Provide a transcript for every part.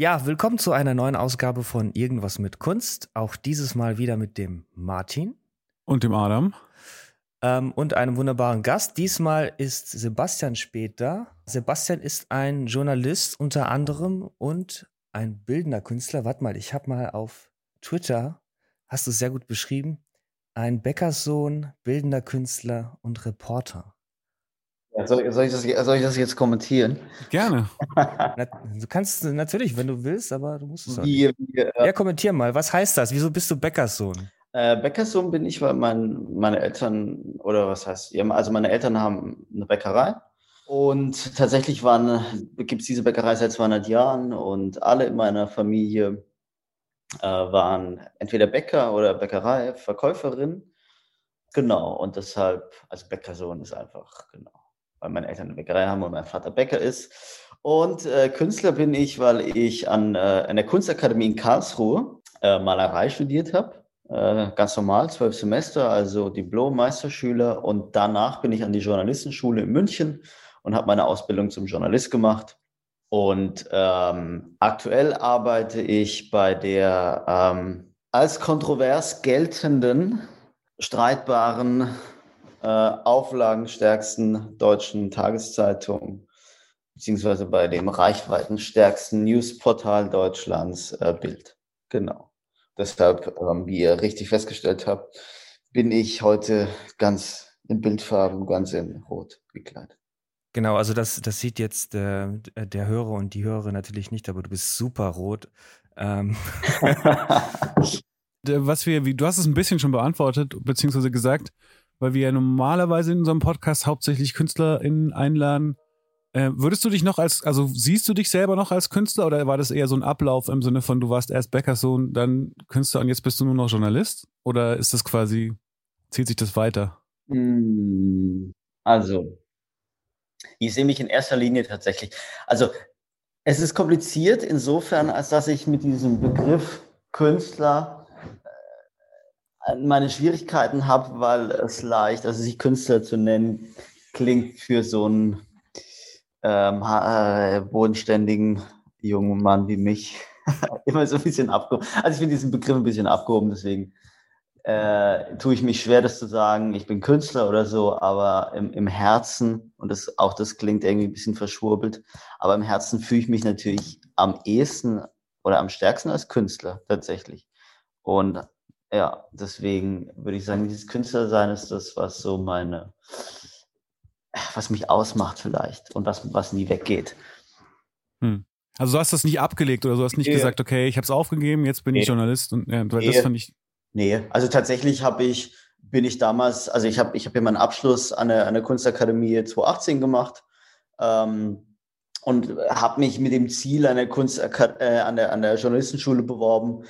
Ja, willkommen zu einer neuen Ausgabe von Irgendwas mit Kunst. Auch dieses Mal wieder mit dem Martin. Und dem Adam. Ähm, und einem wunderbaren Gast. Diesmal ist Sebastian Spät da. Sebastian ist ein Journalist unter anderem und ein bildender Künstler. Warte mal, ich habe mal auf Twitter, hast du sehr gut beschrieben, ein Bäckerssohn, bildender Künstler und Reporter. Soll, soll, ich das, soll, ich das, jetzt kommentieren? Gerne. du kannst natürlich, wenn du willst, aber du musst es auch wie, wie, äh, Ja, kommentier mal. Was heißt das? Wieso bist du Bäckerssohn? Äh, Bäckerssohn bin ich, weil mein, meine Eltern, oder was heißt, also meine Eltern haben eine Bäckerei. Und tatsächlich gibt es diese Bäckerei seit 200 Jahren und alle in meiner Familie äh, waren entweder Bäcker oder Bäckerei, Verkäuferin. Genau, und deshalb, also Bäckersohn ist einfach, genau weil meine Eltern eine Bäckerei haben und mein Vater Bäcker ist. Und äh, Künstler bin ich, weil ich an, äh, an der Kunstakademie in Karlsruhe äh, Malerei studiert habe. Äh, ganz normal, zwölf Semester, also Diplom-Meisterschüler. Und danach bin ich an die Journalistenschule in München und habe meine Ausbildung zum Journalist gemacht. Und ähm, aktuell arbeite ich bei der ähm, als kontrovers geltenden, streitbaren äh, auflagenstärksten deutschen Tageszeitung, beziehungsweise bei dem reichweitenstärksten Newsportal Deutschlands äh, Bild. Genau. Deshalb, ähm, wie ihr richtig festgestellt habt, bin ich heute ganz in Bildfarben, ganz in Rot gekleidet. Genau, also das, das sieht jetzt äh, der Hörer und die Hörerin natürlich nicht, aber du bist super rot. Ähm. Was wir, wie, du hast es ein bisschen schon beantwortet, beziehungsweise gesagt, weil wir ja normalerweise in unserem Podcast hauptsächlich KünstlerInnen einladen. Äh, würdest du dich noch als, also siehst du dich selber noch als Künstler oder war das eher so ein Ablauf im Sinne von, du warst erst Bäckersohn, dann Künstler und jetzt bist du nur noch Journalist? Oder ist das quasi, zieht sich das weiter? Hm, also, ich sehe mich in erster Linie tatsächlich. Also, es ist kompliziert insofern, als dass ich mit diesem Begriff Künstler meine Schwierigkeiten habe, weil es leicht, also sich Künstler zu nennen, klingt für so einen ähm, äh, bodenständigen jungen Mann wie mich immer so ein bisschen abgehoben. Also ich finde diesen Begriff ein bisschen abgehoben, deswegen äh, tue ich mich schwer, das zu sagen, ich bin Künstler oder so, aber im, im Herzen, und das, auch das klingt irgendwie ein bisschen verschwurbelt, aber im Herzen fühle ich mich natürlich am ehesten oder am stärksten als Künstler tatsächlich. Und ja, deswegen würde ich sagen, dieses Künstlersein ist das, was so meine, was mich ausmacht vielleicht und was, was nie weggeht. Hm. Also du hast das nicht abgelegt oder du hast nicht nee. gesagt, okay, ich habe es aufgegeben, jetzt bin nee. ich Journalist und ja, nee. das fand ich. Nee, also tatsächlich habe ich, bin ich damals, also ich habe ich hab ja meinen Abschluss an der, an der Kunstakademie 2018 gemacht ähm, und habe mich mit dem Ziel an der Kunst äh, an der an der Journalistenschule beworben,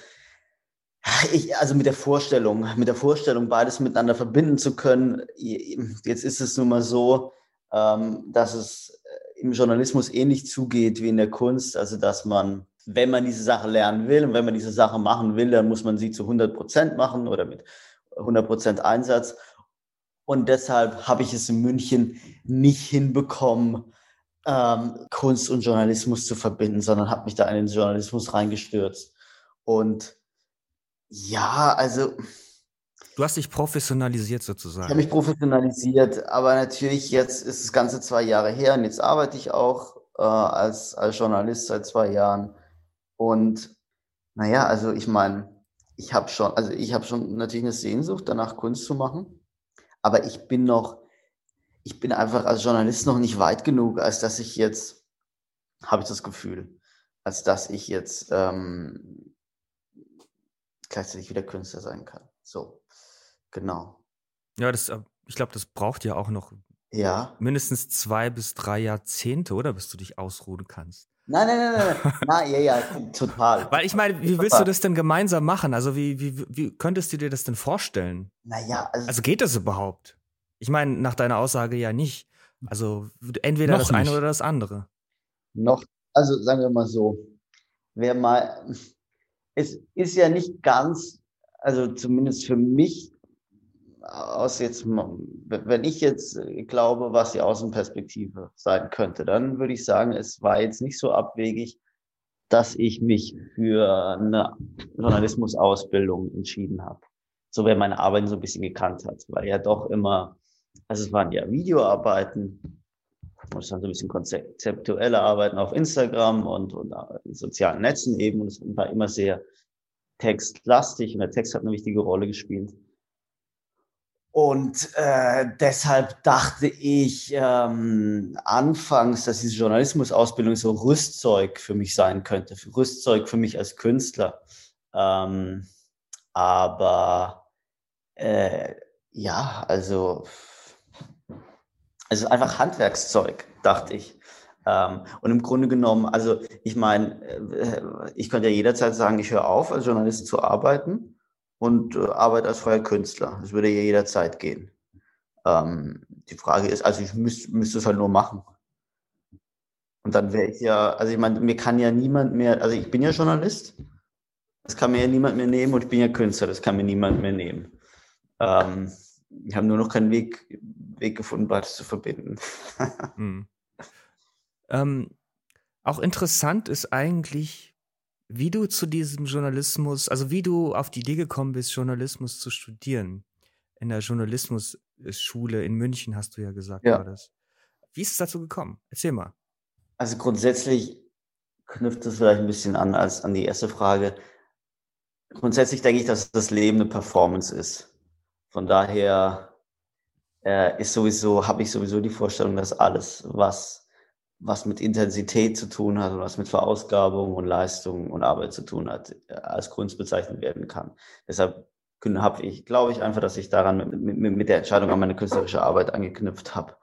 ich, also mit der Vorstellung, mit der Vorstellung, beides miteinander verbinden zu können. Jetzt ist es nun mal so, ähm, dass es äh, im Journalismus ähnlich zugeht wie in der Kunst. Also, dass man, wenn man diese Sache lernen will und wenn man diese Sache machen will, dann muss man sie zu 100 Prozent machen oder mit 100 Prozent Einsatz. Und deshalb habe ich es in München nicht hinbekommen, ähm, Kunst und Journalismus zu verbinden, sondern habe mich da in den Journalismus reingestürzt. Und ja, also. Du hast dich professionalisiert sozusagen. Ich habe mich professionalisiert, aber natürlich jetzt ist das Ganze zwei Jahre her und jetzt arbeite ich auch äh, als, als Journalist seit zwei Jahren. Und naja, also ich meine, ich habe schon, also ich habe schon natürlich eine Sehnsucht danach, Kunst zu machen. Aber ich bin noch, ich bin einfach als Journalist noch nicht weit genug, als dass ich jetzt, habe ich das Gefühl, als dass ich jetzt ähm, gleichzeitig wieder Künstler sein kann. So, genau. Ja, das, äh, ich glaube, das braucht ja auch noch ja. mindestens zwei bis drei Jahrzehnte, oder? Bis du dich ausruhen kannst. Nein, nein, nein, nein, nein, ja, ja, total. Weil ich meine, wie willst du das denn gemeinsam machen? Also wie, wie, wie könntest du dir das denn vorstellen? Naja, also, also geht das überhaupt? Ich meine, nach deiner Aussage ja nicht. Also entweder das eine oder das andere. Noch, also sagen wir mal so, wer mal, es ist ja nicht ganz, also zumindest für mich, aus jetzt, wenn ich jetzt glaube, was die Außenperspektive sein könnte, dann würde ich sagen, es war jetzt nicht so abwegig, dass ich mich für eine Journalismusausbildung entschieden habe. So wer meine Arbeiten so ein bisschen gekannt hat, weil ja doch immer, also es waren ja Videoarbeiten, es waren so ein bisschen konzeptuelle Arbeiten auf Instagram und, und in sozialen Netzen eben. Und es war immer sehr textlastig und der Text hat eine wichtige Rolle gespielt. Und äh, deshalb dachte ich ähm, anfangs, dass diese Journalismusausbildung so Rüstzeug für mich sein könnte, Rüstzeug für mich als Künstler. Ähm, aber äh, ja, also es ist einfach Handwerkszeug, dachte ich. Ähm, und im Grunde genommen, also ich meine, äh, ich könnte ja jederzeit sagen, ich höre auf, als Journalist zu arbeiten und äh, arbeite als freier Künstler. Das würde ja jederzeit gehen. Ähm, die Frage ist, also ich müsste müsst es halt nur machen. Und dann wäre ich ja, also ich meine, mir kann ja niemand mehr, also ich bin ja Journalist, das kann mir ja niemand mehr nehmen und ich bin ja Künstler, das kann mir niemand mehr nehmen. Ähm, ich habe nur noch keinen Weg, Weg gefunden, beides zu verbinden. hm. ähm, auch interessant ist eigentlich, wie du zu diesem Journalismus, also wie du auf die Idee gekommen bist, Journalismus zu studieren. In der Journalismusschule in München hast du ja gesagt, ja. war das. Wie ist es dazu gekommen? Erzähl mal. Also grundsätzlich knüpft es vielleicht ein bisschen an als an die erste Frage. Grundsätzlich denke ich, dass das Leben eine Performance ist. Von daher äh, ist sowieso, habe ich sowieso die Vorstellung, dass alles, was was mit Intensität zu tun hat und was mit Verausgabung und Leistung und Arbeit zu tun hat, äh, als Kunst bezeichnet werden kann. Deshalb habe ich, glaube ich einfach, dass ich daran mit, mit, mit der Entscheidung an meine künstlerische Arbeit angeknüpft habe.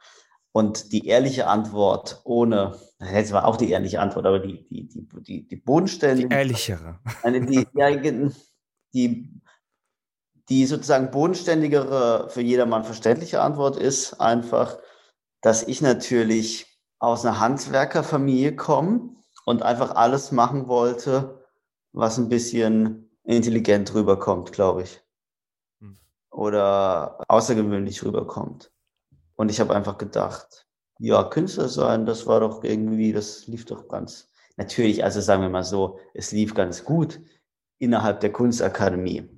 Und die ehrliche Antwort ohne, das war auch die ehrliche Antwort, aber die, die, die, die, die bodenständige. Die ehrlichere. Eine, die, die, die sozusagen bodenständigere, für jedermann verständliche Antwort ist einfach, dass ich natürlich aus einer Handwerkerfamilie komme und einfach alles machen wollte, was ein bisschen intelligent rüberkommt, glaube ich. Hm. Oder außergewöhnlich rüberkommt. Und ich habe einfach gedacht, ja, Künstler sein, das war doch irgendwie, das lief doch ganz, natürlich, also sagen wir mal so, es lief ganz gut innerhalb der Kunstakademie.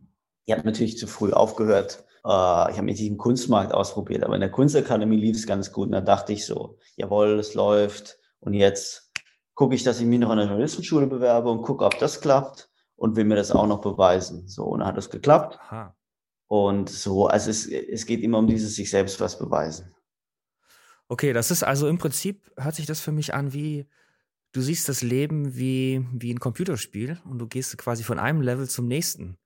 Ich habe natürlich zu früh aufgehört, äh, ich habe mich im Kunstmarkt ausprobiert, aber in der Kunstakademie lief es ganz gut. Und da dachte ich so, jawohl, es läuft. Und jetzt gucke ich, dass ich mich noch an der Journalistenschule bewerbe und gucke, ob das klappt und will mir das auch noch beweisen. So, und dann hat es geklappt. Aha. Und so, also es, es geht immer um dieses sich selbst was beweisen. Okay, das ist also im Prinzip, hört sich das für mich an wie, du siehst das Leben wie, wie ein Computerspiel und du gehst quasi von einem Level zum nächsten.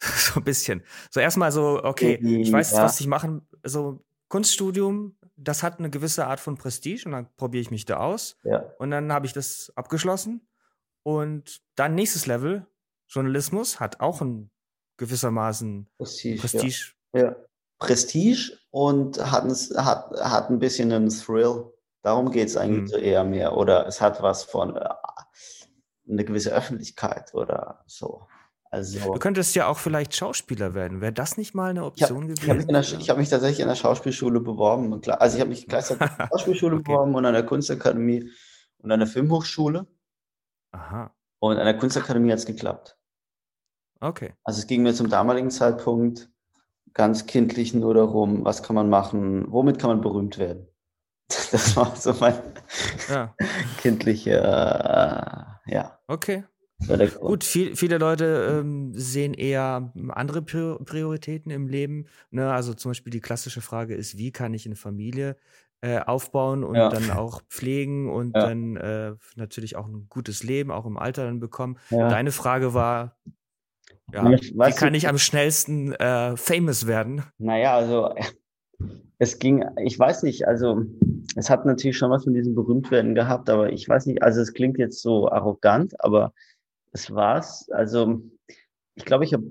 so ein bisschen. So erstmal so, okay, ich weiß ja. was ich machen, so Kunststudium, das hat eine gewisse Art von Prestige und dann probiere ich mich da aus. Ja. Und dann habe ich das abgeschlossen. Und dann nächstes Level, Journalismus, hat auch ein gewissermaßen Prestige. Prestige. Ja. ja. Prestige und hat, ein, hat, hat ein bisschen einen Thrill. Darum geht es eigentlich mhm. so eher mehr. Oder es hat was von äh, eine gewisse Öffentlichkeit oder so. Also, du könntest ja auch vielleicht Schauspieler werden. Wäre das nicht mal eine Option ich hab, gewesen? Ich habe mich, hab mich, tatsächlich in der Schauspielschule beworben. Also ich habe mich gleichzeitig in der Schauspielschule okay. beworben und an der Kunstakademie und an der Filmhochschule. Aha. Und an der Kunstakademie hat es geklappt. Okay. Also es ging mir zum damaligen Zeitpunkt ganz kindlich nur darum, was kann man machen, womit kann man berühmt werden. Das war so mein ja. kindlicher, äh, ja. Okay. Gut, viel, viele Leute ähm, sehen eher andere Prioritäten im Leben. Ne? Also zum Beispiel die klassische Frage ist, wie kann ich eine Familie äh, aufbauen und ja. dann auch pflegen und ja. dann äh, natürlich auch ein gutes Leben, auch im Alter dann bekommen. Ja. Deine Frage war, ja, wie kann ich am schnellsten äh, famous werden? Naja, also es ging, ich weiß nicht, also es hat natürlich schon was von diesem Berühmtwerden gehabt, aber ich weiß nicht, also es klingt jetzt so arrogant, aber das war's. Also ich glaube, ich habe,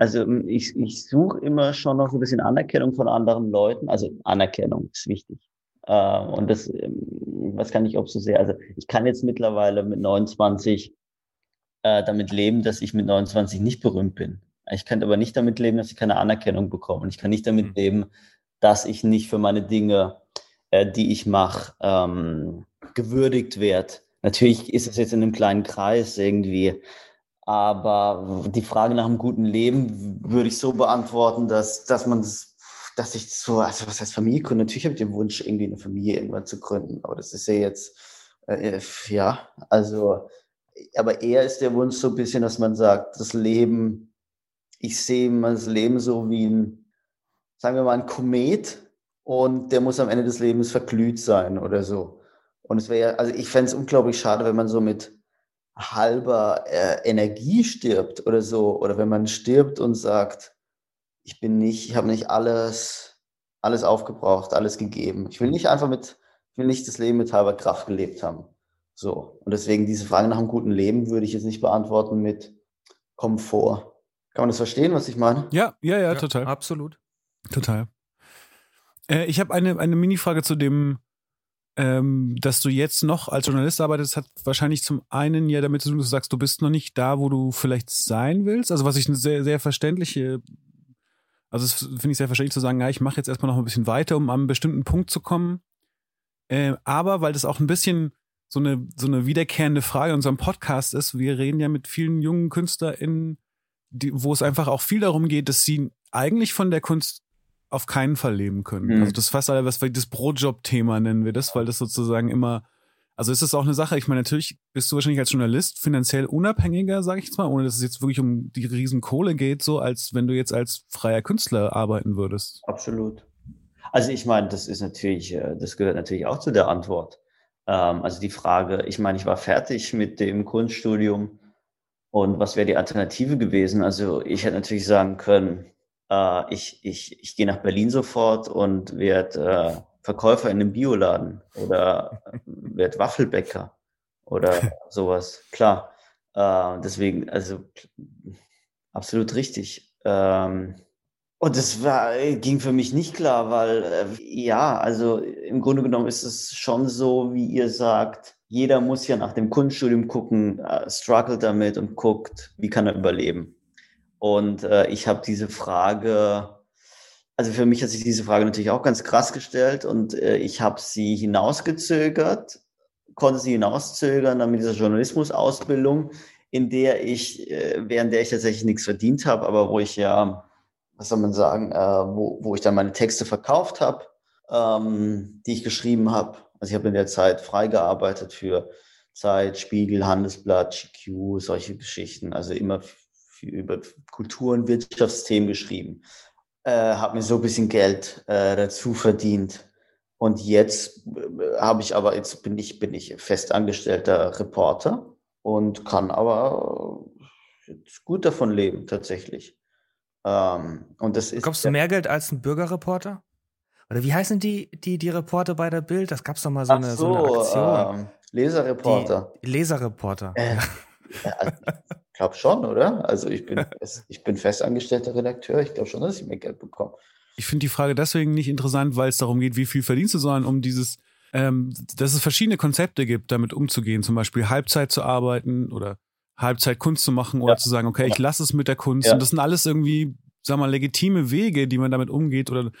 also ich, ich suche immer schon noch so ein bisschen Anerkennung von anderen Leuten. Also Anerkennung ist wichtig. Äh, und das, ähm, was kann ich ob so sehr, also ich kann jetzt mittlerweile mit 29 äh, damit leben, dass ich mit 29 nicht berühmt bin. Ich kann aber nicht damit leben, dass ich keine Anerkennung bekomme. Und ich kann nicht damit mhm. leben, dass ich nicht für meine Dinge, äh, die ich mache, ähm, gewürdigt werde natürlich ist es jetzt in einem kleinen Kreis irgendwie, aber die Frage nach einem guten Leben würde ich so beantworten, dass, dass man dass ich so, also was heißt Familie gründen? Natürlich habe ich den Wunsch, irgendwie eine Familie irgendwann zu gründen, aber das ist ja jetzt, äh, ja, also, aber eher ist der Wunsch so ein bisschen, dass man sagt, das Leben, ich sehe das Leben so wie ein, sagen wir mal, ein Komet und der muss am Ende des Lebens verglüht sein oder so. Und es wäre ja, also ich fände es unglaublich schade, wenn man so mit halber äh, Energie stirbt oder so, oder wenn man stirbt und sagt, ich bin nicht, ich habe nicht alles, alles aufgebraucht, alles gegeben. Ich will nicht einfach mit, ich will nicht das Leben mit halber Kraft gelebt haben. So. Und deswegen diese Frage nach einem guten Leben würde ich jetzt nicht beantworten mit Komfort. Kann man das verstehen, was ich meine? Ja, ja, ja, total. Ja, absolut. Total. Äh, ich habe eine, eine Mini-Frage zu dem, ähm, dass du jetzt noch als Journalist arbeitest, hat wahrscheinlich zum einen ja damit zu tun, dass du sagst, du bist noch nicht da, wo du vielleicht sein willst. Also was ich eine sehr, sehr verständliche, also das finde ich sehr verständlich zu sagen, ja, ich mache jetzt erstmal noch ein bisschen weiter, um an einen bestimmten Punkt zu kommen. Äh, aber weil das auch ein bisschen so eine, so eine wiederkehrende Frage in unserem Podcast ist, wir reden ja mit vielen jungen KünstlerInnen, die, wo es einfach auch viel darum geht, dass sie eigentlich von der Kunst auf keinen Fall leben können. Mhm. Also das fast alle, was wir das Brotjob-Thema nennen wir das, weil das sozusagen immer, also ist das auch eine Sache, ich meine, natürlich bist du wahrscheinlich als Journalist finanziell unabhängiger, sage ich jetzt mal, ohne dass es jetzt wirklich um die riesen Kohle geht, so als wenn du jetzt als freier Künstler arbeiten würdest. Absolut. Also ich meine, das ist natürlich, äh, das gehört natürlich auch zu der Antwort. Ähm, also die Frage, ich meine, ich war fertig mit dem Kunststudium und was wäre die Alternative gewesen? Also ich hätte natürlich sagen können, äh, ich, ich, ich gehe nach Berlin sofort und werde äh, Verkäufer in einem Bioladen oder werde Waffelbäcker oder sowas. Klar. Äh, deswegen, also absolut richtig. Ähm, und das war, ging für mich nicht klar, weil äh, ja, also im Grunde genommen ist es schon so, wie ihr sagt, jeder muss ja nach dem Kunststudium gucken, äh, struggelt damit und guckt, wie kann er überleben. Und äh, ich habe diese Frage, also für mich hat sich diese Frage natürlich auch ganz krass gestellt und äh, ich habe sie hinausgezögert, konnte sie hinauszögern dann mit dieser Journalismusausbildung, in der ich, äh, während der ich tatsächlich nichts verdient habe, aber wo ich ja, was soll man sagen, äh, wo, wo ich dann meine Texte verkauft habe, ähm, die ich geschrieben habe. Also ich habe in der Zeit freigearbeitet für Zeit, Spiegel, Handelsblatt, GQ, solche Geschichten. Also immer über Kultur- und Wirtschaftsthemen geschrieben, äh, habe mir so ein bisschen Geld äh, dazu verdient. Und jetzt äh, habe ich aber, jetzt bin ich, bin ich festangestellter Reporter und kann aber gut davon leben, tatsächlich. Ähm, und das ist. Bekommst du mehr Geld als ein Bürgerreporter? Oder wie heißen die, die, die Reporter bei der Bild? Das gab es doch mal so, eine, so, so eine Aktion. Ähm, Leserreporter. Die Leserreporter. Äh, ja, also, glaube schon, oder? Also ich bin, ich bin festangestellter Redakteur. Ich glaube schon, dass ich mehr Geld bekomme. Ich finde die Frage deswegen nicht interessant, weil es darum geht, wie viel verdienst du, sondern um dieses, ähm, dass es verschiedene Konzepte gibt, damit umzugehen. Zum Beispiel Halbzeit zu arbeiten oder Halbzeit Kunst zu machen oder ja. zu sagen, okay, ich lasse es mit der Kunst. Ja. Und das sind alles irgendwie, sag mal, legitime Wege, die man damit umgeht oder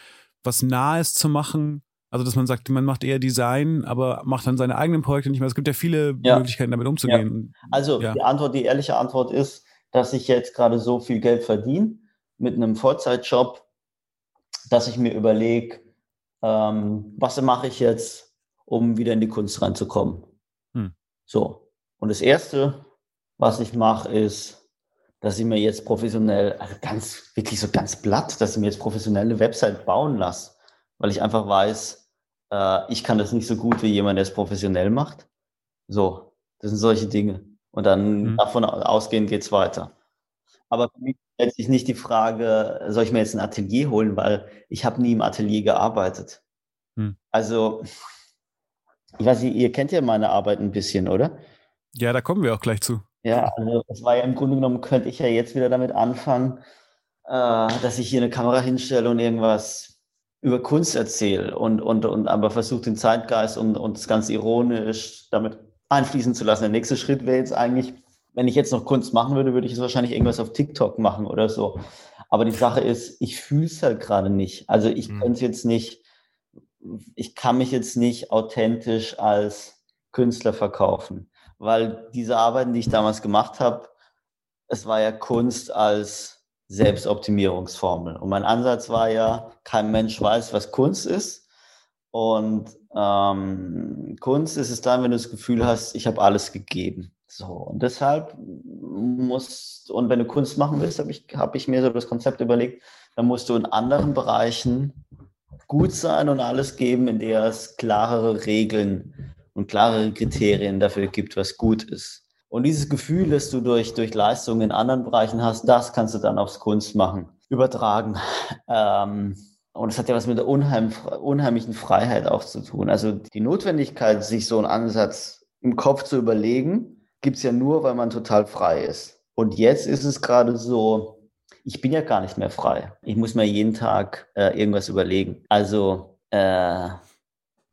was Nahes zu machen. Also, dass man sagt, man macht eher Design, aber macht dann seine eigenen Projekte nicht mehr. Es gibt ja viele ja. Möglichkeiten, damit umzugehen. Ja. Also, ja. die Antwort, die ehrliche Antwort ist, dass ich jetzt gerade so viel Geld verdiene mit einem Vollzeitjob, dass ich mir überlege, ähm, was mache ich jetzt, um wieder in die Kunst reinzukommen. Hm. So. Und das Erste, was ich mache, ist, dass ich mir jetzt professionell, also ganz, wirklich so ganz platt, dass ich mir jetzt professionelle Website bauen lasse weil ich einfach weiß, äh, ich kann das nicht so gut wie jemand, der es professionell macht. So, das sind solche Dinge. Und dann mhm. davon ausgehend geht's weiter. Aber für mich stellt sich nicht die Frage, soll ich mir jetzt ein Atelier holen, weil ich habe nie im Atelier gearbeitet. Mhm. Also, ich weiß nicht, ihr kennt ja meine Arbeit ein bisschen, oder? Ja, da kommen wir auch gleich zu. Ja, also es war ja im Grunde genommen, könnte ich ja jetzt wieder damit anfangen, äh, dass ich hier eine Kamera hinstelle und irgendwas über Kunst erzähle und, und, und aber versuche den Zeitgeist und, und das Ganze ironisch damit einfließen zu lassen. Der nächste Schritt wäre jetzt eigentlich, wenn ich jetzt noch Kunst machen würde, würde ich es wahrscheinlich irgendwas auf TikTok machen oder so. Aber die Sache ist, ich fühle es halt gerade nicht. Also ich mhm. könnte jetzt nicht, ich kann mich jetzt nicht authentisch als Künstler verkaufen. Weil diese Arbeiten, die ich damals gemacht habe, es war ja Kunst als Selbstoptimierungsformel. Und mein Ansatz war ja, kein Mensch weiß, was Kunst ist. Und ähm, Kunst ist es dann, wenn du das Gefühl hast, ich habe alles gegeben. So, und deshalb muss, und wenn du Kunst machen willst, habe ich, hab ich mir so das Konzept überlegt, dann musst du in anderen Bereichen gut sein und alles geben, in der es klarere Regeln und klarere Kriterien dafür gibt, was gut ist. Und dieses Gefühl, das du durch, durch Leistungen in anderen Bereichen hast, das kannst du dann aufs Kunstmachen übertragen. Ähm, und es hat ja was mit der unheim, unheimlichen Freiheit auch zu tun. Also die Notwendigkeit, sich so einen Ansatz im Kopf zu überlegen, gibt es ja nur, weil man total frei ist. Und jetzt ist es gerade so, ich bin ja gar nicht mehr frei. Ich muss mir jeden Tag äh, irgendwas überlegen. Also äh,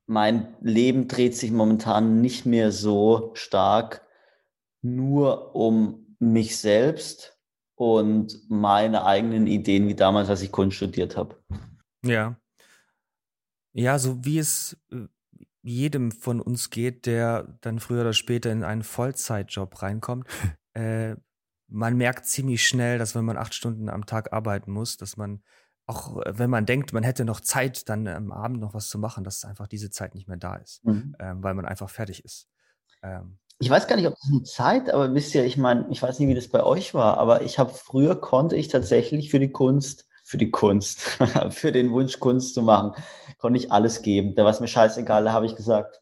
mein Leben dreht sich momentan nicht mehr so stark nur um mich selbst und meine eigenen Ideen wie damals, als ich Kunst studiert habe. Ja. Ja, so wie es äh, jedem von uns geht, der dann früher oder später in einen Vollzeitjob reinkommt. äh, man merkt ziemlich schnell, dass wenn man acht Stunden am Tag arbeiten muss, dass man auch, äh, wenn man denkt, man hätte noch Zeit, dann am Abend noch was zu machen, dass einfach diese Zeit nicht mehr da ist, mhm. ähm, weil man einfach fertig ist. Ähm, ich weiß gar nicht, ob das eine Zeit, aber wisst ihr, ich meine, ich weiß nicht, wie das bei euch war, aber ich habe früher konnte ich tatsächlich für die Kunst, für die Kunst, für den Wunsch Kunst zu machen, konnte ich alles geben. Da war es mir scheißegal, da habe ich gesagt,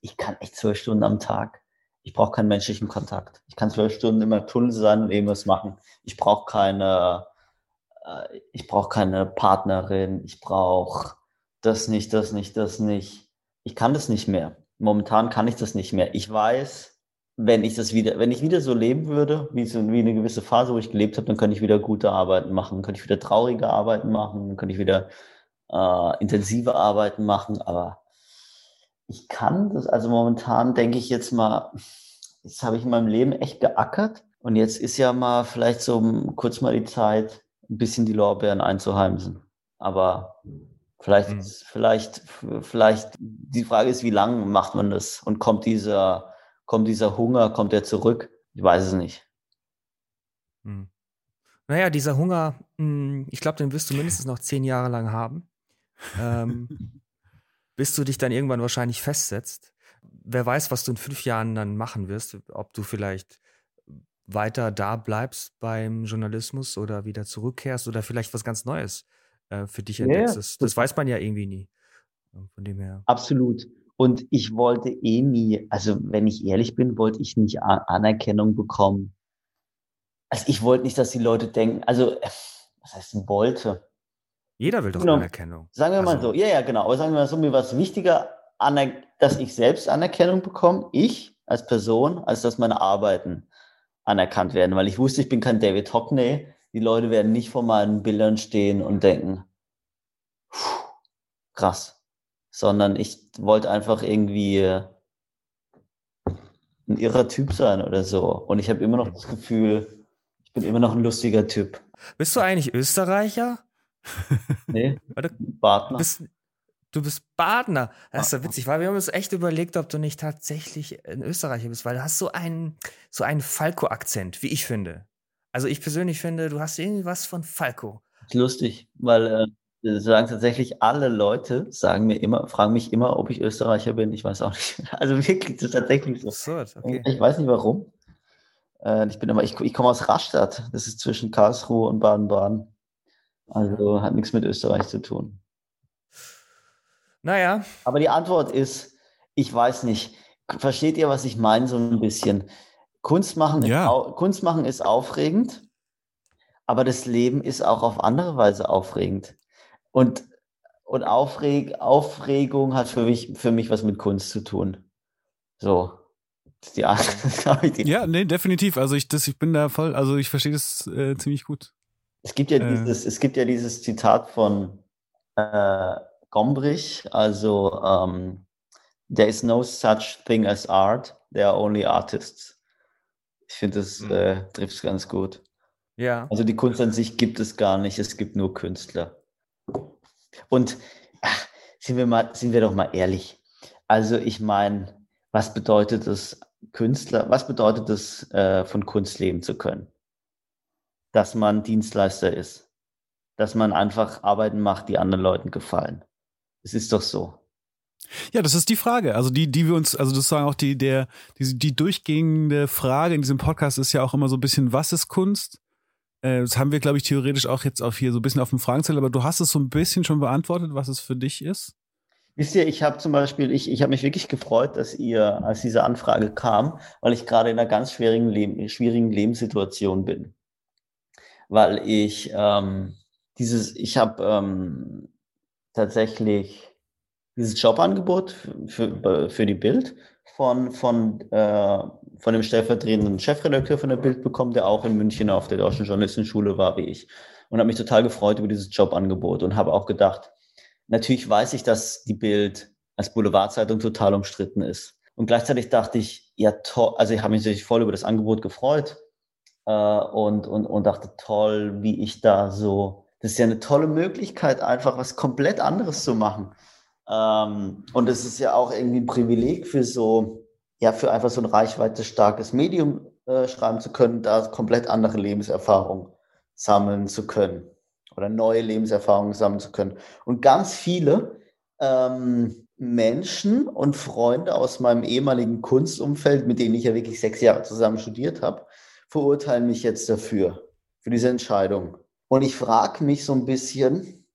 ich kann echt zwölf Stunden am Tag. Ich brauche keinen menschlichen Kontakt. Ich kann zwölf Stunden immer Tunnel sein und irgendwas machen. Ich brauche keine, äh, ich brauche keine Partnerin. Ich brauche das nicht, das nicht, das nicht. Ich kann das nicht mehr. Momentan kann ich das nicht mehr. Ich weiß, wenn ich das wieder, wenn ich wieder so leben würde, wie, so, wie eine gewisse Phase, wo ich gelebt habe, dann könnte ich wieder gute Arbeiten machen, könnte ich wieder traurige Arbeiten machen, dann könnte ich wieder äh, intensive Arbeiten machen, aber ich kann das, also momentan denke ich jetzt mal, jetzt habe ich in meinem Leben echt geackert und jetzt ist ja mal vielleicht so kurz mal die Zeit, ein bisschen die Lorbeeren einzuheimsen. Aber vielleicht, mhm. vielleicht, vielleicht, die Frage ist, wie lange macht man das und kommt dieser, kommt dieser Hunger, kommt er zurück? Ich weiß es nicht. Mhm. Naja, dieser Hunger, hm, ich glaube, den wirst du mindestens noch zehn Jahre lang haben ähm, bis du dich dann irgendwann wahrscheinlich festsetzt. Wer weiß, was du in fünf Jahren dann machen wirst, ob du vielleicht weiter da bleibst beim Journalismus oder wieder zurückkehrst oder vielleicht was ganz Neues äh, für dich entdeckst. Ja, das, das, weiß man ja irgendwie nie. Von dem her. Absolut. Und ich wollte eh nie, also wenn ich ehrlich bin, wollte ich nicht Anerkennung bekommen. Also ich wollte nicht, dass die Leute denken, also was heißt denn wollte? Jeder will doch genau. Anerkennung. Sagen wir mal also. so, ja, ja, genau. Aber sagen wir mal so, mir war es wichtiger, dass ich selbst Anerkennung bekomme, ich als Person, als dass meine Arbeiten anerkannt werden. Weil ich wusste, ich bin kein David Hockney. Die Leute werden nicht vor meinen Bildern stehen und denken, krass. Sondern ich wollte einfach irgendwie ein irrer Typ sein oder so. Und ich habe immer noch das Gefühl, ich bin immer noch ein lustiger Typ. Bist du eigentlich Österreicher? Nee, Badner. Du bist, du bist Badner. Das ist ja witzig, weil wir haben uns echt überlegt, ob du nicht tatsächlich ein Österreicher bist, weil du hast so einen, so einen Falco-Akzent, wie ich finde. Also ich persönlich finde, du hast irgendwas von Falco. Lustig, weil äh, sagen tatsächlich alle Leute, sagen mir immer, fragen mich immer, ob ich Österreicher bin. Ich weiß auch nicht. Also wirklich, das ist tatsächlich so. Absurd, okay. Ich weiß nicht warum. Äh, ich bin immer, ich, ich komme aus Rastatt. Das ist zwischen Karlsruhe und Baden-Baden. Also hat nichts mit Österreich zu tun. Naja. Aber die Antwort ist, ich weiß nicht. Versteht ihr, was ich meine, so ein bisschen? Kunst machen, ja. ist, Kunst machen ist aufregend, aber das Leben ist auch auf andere Weise aufregend. Und, und Aufreg, Aufregung hat für mich, für mich was mit Kunst zu tun. So. Die Art, die ja, nee, definitiv. Also ich, das, ich bin da voll, also ich verstehe das äh, ziemlich gut. Es gibt ja, äh. dieses, es gibt ja dieses Zitat von äh, Gombrich, also um, ähm, There is no such thing as art, there are only artists. Ich finde, das mhm. äh, trifft es ganz gut. Ja. Also die Kunst an sich gibt es gar nicht, es gibt nur Künstler. Und ach, sind wir mal, sind wir doch mal ehrlich. Also ich meine, was bedeutet es, Künstler, was bedeutet es, äh, von Kunst leben zu können? Dass man Dienstleister ist, dass man einfach Arbeiten macht, die anderen Leuten gefallen. Es ist doch so. Ja, das ist die Frage. Also die, die wir uns, also das sagen auch die, der, die, die durchgehende Frage in diesem Podcast ist ja auch immer so ein bisschen, was ist Kunst? Äh, das haben wir, glaube ich, theoretisch auch jetzt auf hier so ein bisschen auf dem Fragenzettel, aber du hast es so ein bisschen schon beantwortet, was es für dich ist. Wisst ihr, ich habe zum Beispiel, ich, ich habe mich wirklich gefreut, dass ihr, als diese Anfrage kam, weil ich gerade in einer ganz schwierigen, Leben, schwierigen Lebenssituation bin. Weil ich ähm, dieses, ich habe ähm, tatsächlich dieses Jobangebot für, für die Bild von, von, äh, von dem stellvertretenden Chefredakteur von der Bild bekommen, der auch in München auf der Deutschen Journalistenschule war wie ich. Und habe mich total gefreut über dieses Jobangebot und habe auch gedacht, natürlich weiß ich, dass die Bild als Boulevardzeitung total umstritten ist. Und gleichzeitig dachte ich, ja toll, also ich habe mich natürlich voll über das Angebot gefreut äh, und, und, und dachte, toll, wie ich da so, das ist ja eine tolle Möglichkeit, einfach was komplett anderes zu machen. Ähm, und es ist ja auch irgendwie ein Privileg für so, ja, für einfach so ein reichweite starkes Medium äh, schreiben zu können, da komplett andere Lebenserfahrungen sammeln zu können oder neue Lebenserfahrungen sammeln zu können. Und ganz viele ähm, Menschen und Freunde aus meinem ehemaligen Kunstumfeld, mit denen ich ja wirklich sechs Jahre zusammen studiert habe, verurteilen mich jetzt dafür, für diese Entscheidung. Und ich frage mich so ein bisschen,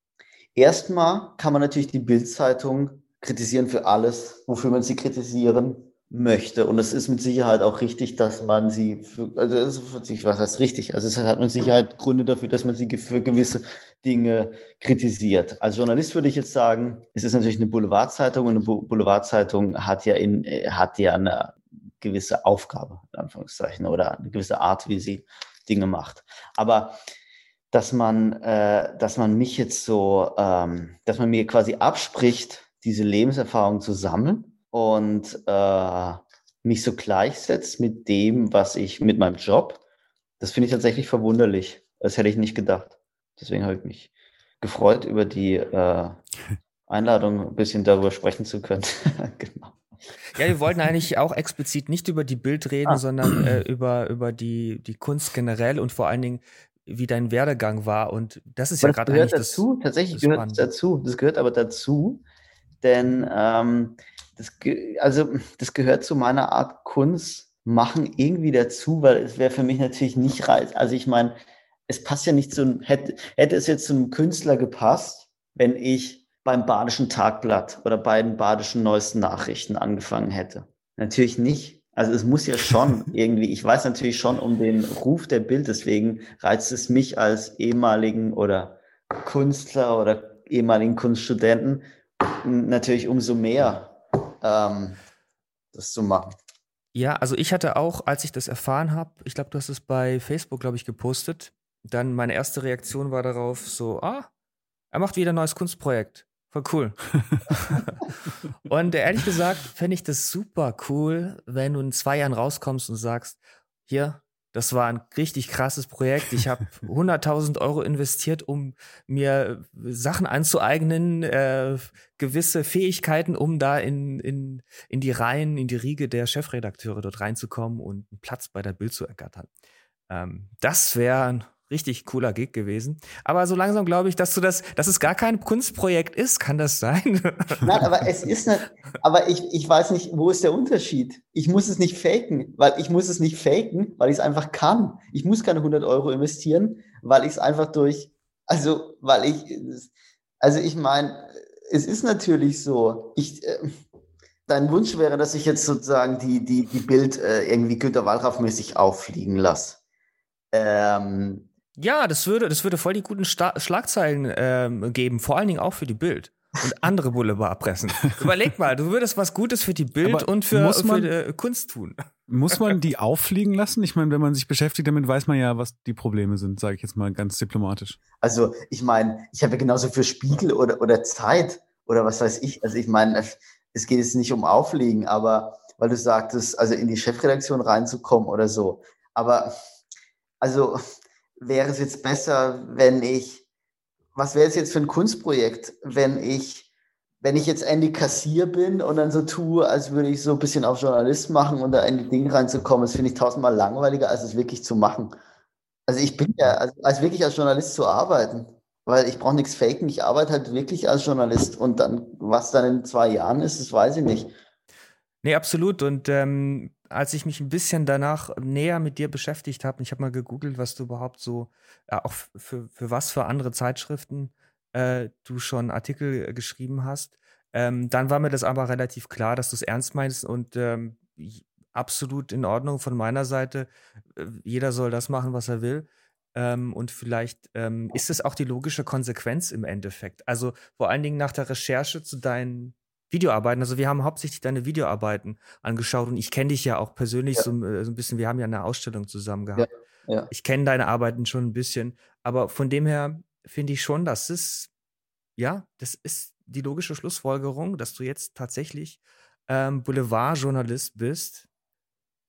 Erstmal kann man natürlich die Bildzeitung kritisieren für alles, wofür man sie kritisieren möchte. Und es ist mit Sicherheit auch richtig, dass man sie, für, also ist, was heißt richtig? Also es hat mit Sicherheit Gründe dafür, dass man sie für gewisse Dinge kritisiert. Als Journalist würde ich jetzt sagen, es ist natürlich eine Boulevardzeitung und eine Boulevardzeitung hat ja in, hat ja eine gewisse Aufgabe, in Anführungszeichen, oder eine gewisse Art, wie sie Dinge macht. Aber dass man, äh, dass man mich jetzt so, ähm, dass man mir quasi abspricht, diese Lebenserfahrung zu sammeln und äh, mich so gleichsetzt mit dem, was ich mit meinem Job. Das finde ich tatsächlich verwunderlich. Das hätte ich nicht gedacht. Deswegen habe ich mich gefreut, über die äh, Einladung ein bisschen darüber sprechen zu können. genau. Ja, wir wollten eigentlich auch explizit nicht über die Bild reden, ah. sondern äh, über, über die, die Kunst generell und vor allen Dingen, wie dein Werdegang war. Und das ist aber ja gerade eigentlich dazu. Das, Tatsächlich das gehört dazu. Das gehört aber dazu, denn ähm, das, also, das gehört zu meiner Art Kunst machen irgendwie dazu, weil es wäre für mich natürlich nicht reiz. Also ich meine, es passt ja nicht zu hätte, hätte es jetzt zu einem Künstler gepasst, wenn ich beim Badischen Tagblatt oder bei den Badischen Neuesten Nachrichten angefangen hätte. Natürlich nicht. Also es muss ja schon irgendwie, ich weiß natürlich schon um den Ruf der Bild, deswegen reizt es mich als ehemaligen oder Künstler oder ehemaligen Kunststudenten natürlich umso mehr, ähm, das zu machen. Ja, also ich hatte auch, als ich das erfahren habe, ich glaube, du hast es bei Facebook, glaube ich, gepostet, dann meine erste Reaktion war darauf so, ah, er macht wieder ein neues Kunstprojekt. Voll cool. und ehrlich gesagt fände ich das super cool, wenn du in zwei Jahren rauskommst und sagst, hier, das war ein richtig krasses Projekt. Ich habe 100.000 Euro investiert, um mir Sachen anzueignen, äh, gewisse Fähigkeiten, um da in, in, in die Reihen, in die Riege der Chefredakteure dort reinzukommen und einen Platz bei der Bild zu ergattern. Ähm, das wäre ein richtig cooler Gig gewesen. Aber so langsam glaube ich, dass du das, dass es gar kein Kunstprojekt ist, kann das sein? Nein, aber es ist nicht, aber ich, ich weiß nicht, wo ist der Unterschied? Ich muss es nicht faken, weil ich muss es nicht faken, weil ich es einfach kann. Ich muss keine 100 Euro investieren, weil ich es einfach durch, also, weil ich, also ich meine, es ist natürlich so, ich, äh, dein Wunsch wäre, dass ich jetzt sozusagen die, die, die Bild äh, irgendwie Günter Wallraff mäßig auffliegen lasse. Ähm, ja, das würde, das würde voll die guten Sta Schlagzeilen ähm, geben, vor allen Dingen auch für die Bild und andere Boulevardpressen. Überleg mal, du würdest was Gutes für die Bild Aber und für, man, für äh, Kunst tun. Muss man die auffliegen lassen? Ich meine, wenn man sich beschäftigt damit, weiß man ja, was die Probleme sind, sage ich jetzt mal ganz diplomatisch. Also, ich meine, ich habe ja genauso für Spiegel oder, oder Zeit oder was weiß ich. Also, ich meine, es geht jetzt nicht um Auflegen, aber weil du sagtest, also in die Chefredaktion reinzukommen oder so. Aber, also, wäre es jetzt besser, wenn ich, was wäre es jetzt für ein Kunstprojekt, wenn ich wenn ich jetzt Andy Kassier bin und dann so tue, als würde ich so ein bisschen auf Journalist machen und da in die Dinge reinzukommen, das finde ich tausendmal langweiliger, als es wirklich zu machen. Also ich bin ja, als, als wirklich als Journalist zu arbeiten, weil ich brauche nichts faken, ich arbeite halt wirklich als Journalist und dann, was dann in zwei Jahren ist, das weiß ich nicht. Nee, absolut. Und ähm, als ich mich ein bisschen danach näher mit dir beschäftigt habe, ich habe mal gegoogelt, was du überhaupt so, äh, auch für, für was für andere Zeitschriften äh, du schon Artikel äh, geschrieben hast, ähm, dann war mir das aber relativ klar, dass du es ernst meinst und ähm, absolut in Ordnung von meiner Seite. Äh, jeder soll das machen, was er will. Ähm, und vielleicht ähm, ist es auch die logische Konsequenz im Endeffekt. Also vor allen Dingen nach der Recherche zu deinen Videoarbeiten. Also wir haben hauptsächlich deine Videoarbeiten angeschaut und ich kenne dich ja auch persönlich ja. So, äh, so, ein bisschen. Wir haben ja eine Ausstellung zusammen gehabt. Ja. Ja. Ich kenne deine Arbeiten schon ein bisschen, aber von dem her finde ich schon, dass es ja, das ist die logische Schlussfolgerung, dass du jetzt tatsächlich ähm, Boulevardjournalist bist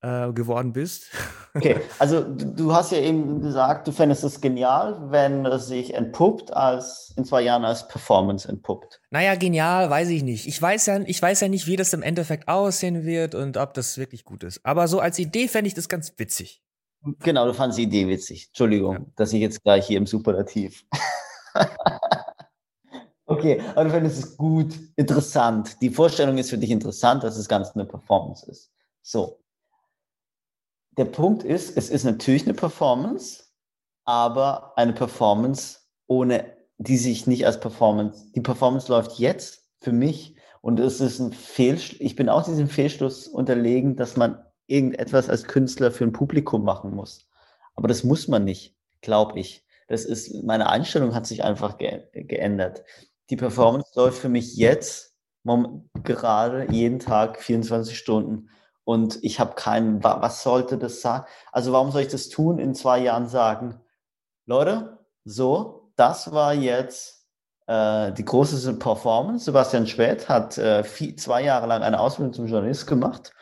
äh, geworden bist. Okay, also du hast ja eben gesagt, du fändest es genial, wenn es sich entpuppt als in zwei Jahren als Performance entpuppt. Naja, genial, weiß ich nicht. Ich weiß ja, ich weiß ja nicht, wie das im Endeffekt aussehen wird und ob das wirklich gut ist. Aber so als Idee fände ich das ganz witzig. Genau, du fandest die Idee witzig. Entschuldigung, ja. dass ich jetzt gleich hier im Superlativ. okay, aber du findest es gut, interessant. Die Vorstellung ist für dich interessant, dass es ganz eine Performance ist. So, der Punkt ist, es ist natürlich eine Performance, aber eine Performance ohne, die sich nicht als Performance, die Performance läuft jetzt für mich und es ist ein Fehlschluss, ich bin auch diesem Fehlschluss unterlegen, dass man irgendetwas als Künstler für ein Publikum machen muss. Aber das muss man nicht, glaube ich. Das ist, meine Einstellung hat sich einfach ge geändert. Die Performance läuft für mich jetzt, gerade jeden Tag 24 Stunden und ich habe keinen, was sollte das sagen? Also warum soll ich das tun, in zwei Jahren sagen, Leute, so, das war jetzt äh, die große Performance. Sebastian Schwed hat äh, vier, zwei Jahre lang eine Ausbildung zum Journalist gemacht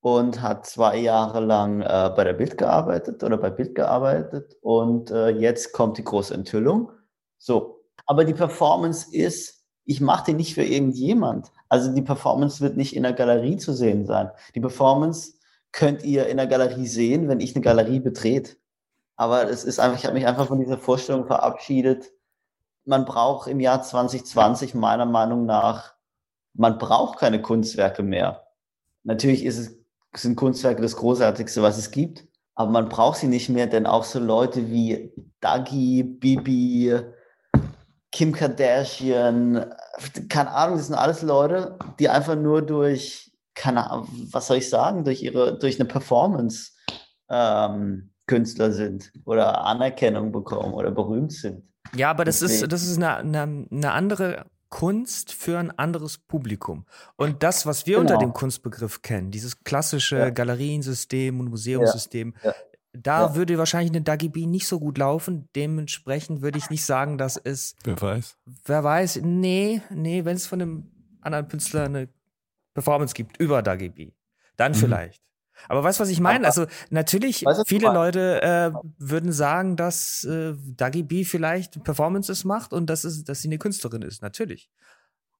und hat zwei Jahre lang äh, bei der Bild gearbeitet oder bei Bild gearbeitet und äh, jetzt kommt die große Enthüllung. So, aber die Performance ist, ich mache die nicht für irgendjemand. Also die Performance wird nicht in der Galerie zu sehen sein. Die Performance könnt ihr in der Galerie sehen, wenn ich eine Galerie betrete. Aber es ist einfach, ich habe mich einfach von dieser Vorstellung verabschiedet. Man braucht im Jahr 2020 meiner Meinung nach, man braucht keine Kunstwerke mehr. Natürlich ist es, sind Kunstwerke das Großartigste, was es gibt, aber man braucht sie nicht mehr, denn auch so Leute wie Dagi, Bibi, Kim Kardashian, keine Ahnung, das sind alles Leute, die einfach nur durch, keine Ahnung, was soll ich sagen, durch ihre, durch eine Performance ähm, Künstler sind oder Anerkennung bekommen oder berühmt sind. Ja, aber das Deswegen. ist, das ist eine, eine, eine, andere Kunst für ein anderes Publikum. Und das, was wir genau. unter dem Kunstbegriff kennen, dieses klassische ja. Galeriensystem und Museumssystem, ja. Ja. Da ja. würde wahrscheinlich eine Dagi B nicht so gut laufen. Dementsprechend würde ich nicht sagen, dass es. Wer weiß. Wer weiß. Nee, nee, wenn es von einem anderen Künstler eine Performance gibt über Dagi B, dann mhm. vielleicht. Aber weißt du, was ich meine? Also natürlich, weißt du, viele Leute äh, würden sagen, dass äh, Dagi B vielleicht Performances macht und dass, es, dass sie eine Künstlerin ist. Natürlich.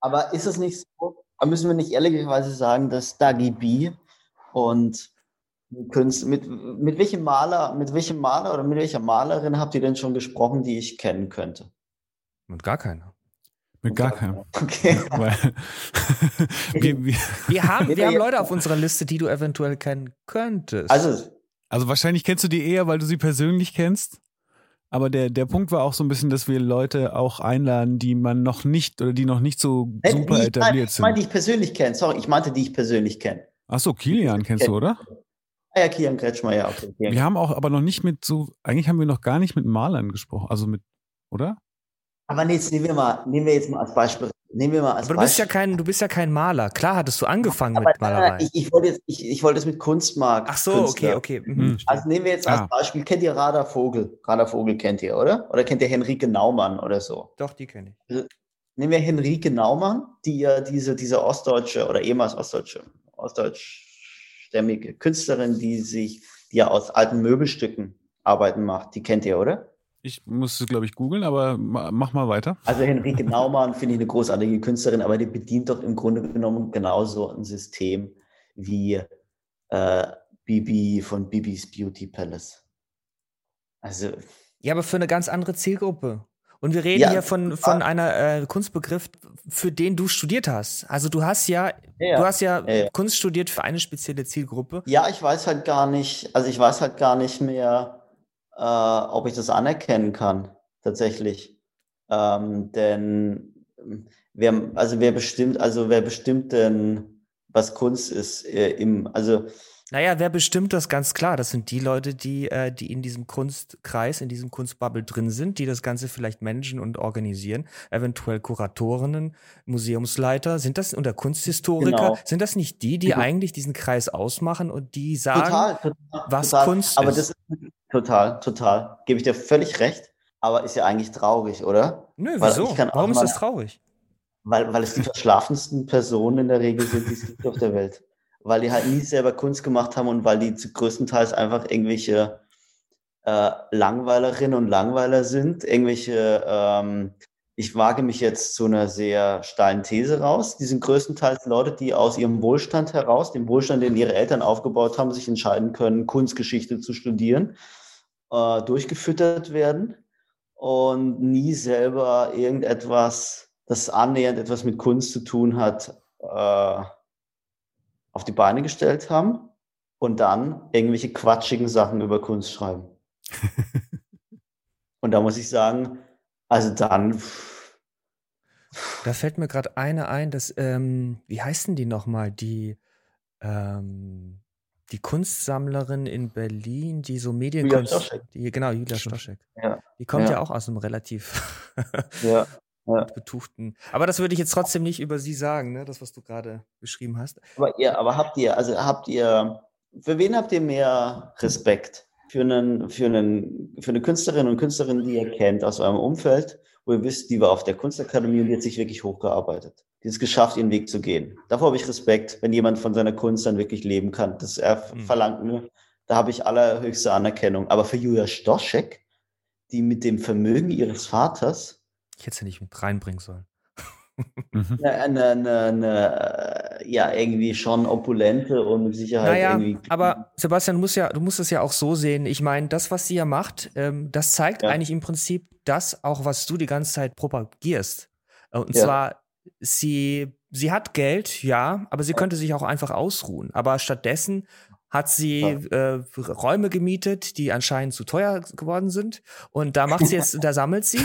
Aber ist es nicht so, müssen wir nicht ehrlicherweise sagen, dass Dagi B und Künstler, mit, mit welchem Maler, mit welchem Maler oder mit welcher Malerin habt ihr denn schon gesprochen, die ich kennen könnte? Mit gar keiner. Mit gar keinem. Okay. wir, wir, wir, haben, wir haben Leute auf unserer Liste, die du eventuell kennen könntest. Also, also wahrscheinlich kennst du die eher, weil du sie persönlich kennst. Aber der, der Punkt war auch so ein bisschen, dass wir Leute auch einladen, die man noch nicht oder die noch nicht so super ich etabliert sind. Ich meine, die ich persönlich kenne. Sorry, ich meinte, die ich persönlich kenne. Achso, Kilian kennst du, oder? Ah ja, Kian Kretschmer, ja, okay. Wir haben auch aber noch nicht mit so, eigentlich haben wir noch gar nicht mit Malern gesprochen, also mit, oder? Aber nee, jetzt nehmen wir mal, nehmen wir jetzt mal als Beispiel. Nehmen wir mal als aber du bist ja kein, du bist ja kein Maler. Klar hattest du angefangen aber, mit Malerei. Ich, ich wollte jetzt, ich, ich wollte es mit Kunstmarkt. Ach so, Künstler. okay, okay. Mhm. Also nehmen wir jetzt als ah. Beispiel, kennt ihr Radar Vogel? Radar Vogel kennt ihr, oder? Oder kennt ihr Henrike Naumann oder so? Doch, die kenne ich. Also, nehmen wir Henrike Naumann, die ja diese, diese ostdeutsche oder ehemals ostdeutsche, ostdeutschstämmige Künstlerin, die sich die ja aus alten Möbelstücken Arbeiten macht. Die kennt ihr, oder? Ich muss es, glaube ich, googeln, aber mach mal weiter. Also Henrike Naumann finde ich eine großartige Künstlerin, aber die bedient doch im Grunde genommen genauso ein System wie äh, Bibi von Bibis Beauty Palace. Also. Ja, aber für eine ganz andere Zielgruppe. Und wir reden ja, hier von, von ah, einer äh, Kunstbegriff, für den du studiert hast. Also du hast ja, ja du hast ja, ja, Kunst studiert für eine spezielle Zielgruppe. Ja, ich weiß halt gar nicht, also ich weiß halt gar nicht mehr, äh, ob ich das anerkennen kann, tatsächlich. Ähm, denn wer, also wer bestimmt, also wer bestimmt denn, was Kunst ist äh, im, also naja, wer bestimmt das ganz klar? Das sind die Leute, die, äh, die in diesem Kunstkreis, in diesem Kunstbubble drin sind, die das Ganze vielleicht managen und organisieren. Eventuell Kuratorinnen, Museumsleiter, sind das oder Kunsthistoriker? Genau. Sind das nicht die, die mhm. eigentlich diesen Kreis ausmachen und die sagen, total, total, was total. Kunst Aber ist? Das ist total, total. Gebe ich dir völlig recht. Aber ist ja eigentlich traurig, oder? Nö, wieso? Warum ist das traurig? Weil, weil es die verschlafensten Personen in der Regel sind, die es gibt auf der Welt weil die halt nie selber Kunst gemacht haben und weil die größtenteils einfach irgendwelche äh, Langweilerinnen und Langweiler sind, irgendwelche, ähm, ich wage mich jetzt zu einer sehr steilen These raus, die sind größtenteils Leute, die aus ihrem Wohlstand heraus, dem Wohlstand, den ihre Eltern aufgebaut haben, sich entscheiden können, Kunstgeschichte zu studieren, äh, durchgefüttert werden und nie selber irgendetwas, das annähernd etwas mit Kunst zu tun hat, äh, auf die Beine gestellt haben und dann irgendwelche quatschigen Sachen über Kunst schreiben. und da muss ich sagen, also dann. Da fällt mir gerade eine ein, dass, ähm, wie heißen die nochmal, die, ähm, die Kunstsammlerin in Berlin, die so Medienkunst, die, genau, Julia Stoschek. Ja. Die kommt ja. ja auch aus einem relativ ja ja. betuchten. Aber das würde ich jetzt trotzdem nicht über sie sagen, ne? das, was du gerade beschrieben hast. Aber ihr, aber habt ihr, also habt ihr, für wen habt ihr mehr Respekt? Für, einen, für, einen, für eine Künstlerin und Künstlerin, die ihr kennt aus eurem Umfeld, wo ihr wisst, die war auf der Kunstakademie und die hat sich wirklich hochgearbeitet. Die es geschafft, ihren Weg zu gehen. Davor habe ich Respekt, wenn jemand von seiner Kunst dann wirklich leben kann. Das er mhm. verlangt mir, da habe ich allerhöchste Anerkennung. Aber für Julia Stoschek, die mit dem Vermögen ihres Vaters ich hätte sie nicht mit reinbringen sollen. Mhm. Eine, eine, eine, ja, irgendwie schon opulente und mit Sicherheit naja, irgendwie. Aber Sebastian, du musst ja, du musst es ja auch so sehen. Ich meine, das, was sie ja macht, ähm, das zeigt ja. eigentlich im Prinzip das auch, was du die ganze Zeit propagierst. Äh, und ja. zwar, sie, sie hat Geld, ja, aber sie ja. könnte sich auch einfach ausruhen. Aber stattdessen hat sie äh, Räume gemietet, die anscheinend zu teuer geworden sind. Und da macht sie jetzt, da sammelt sie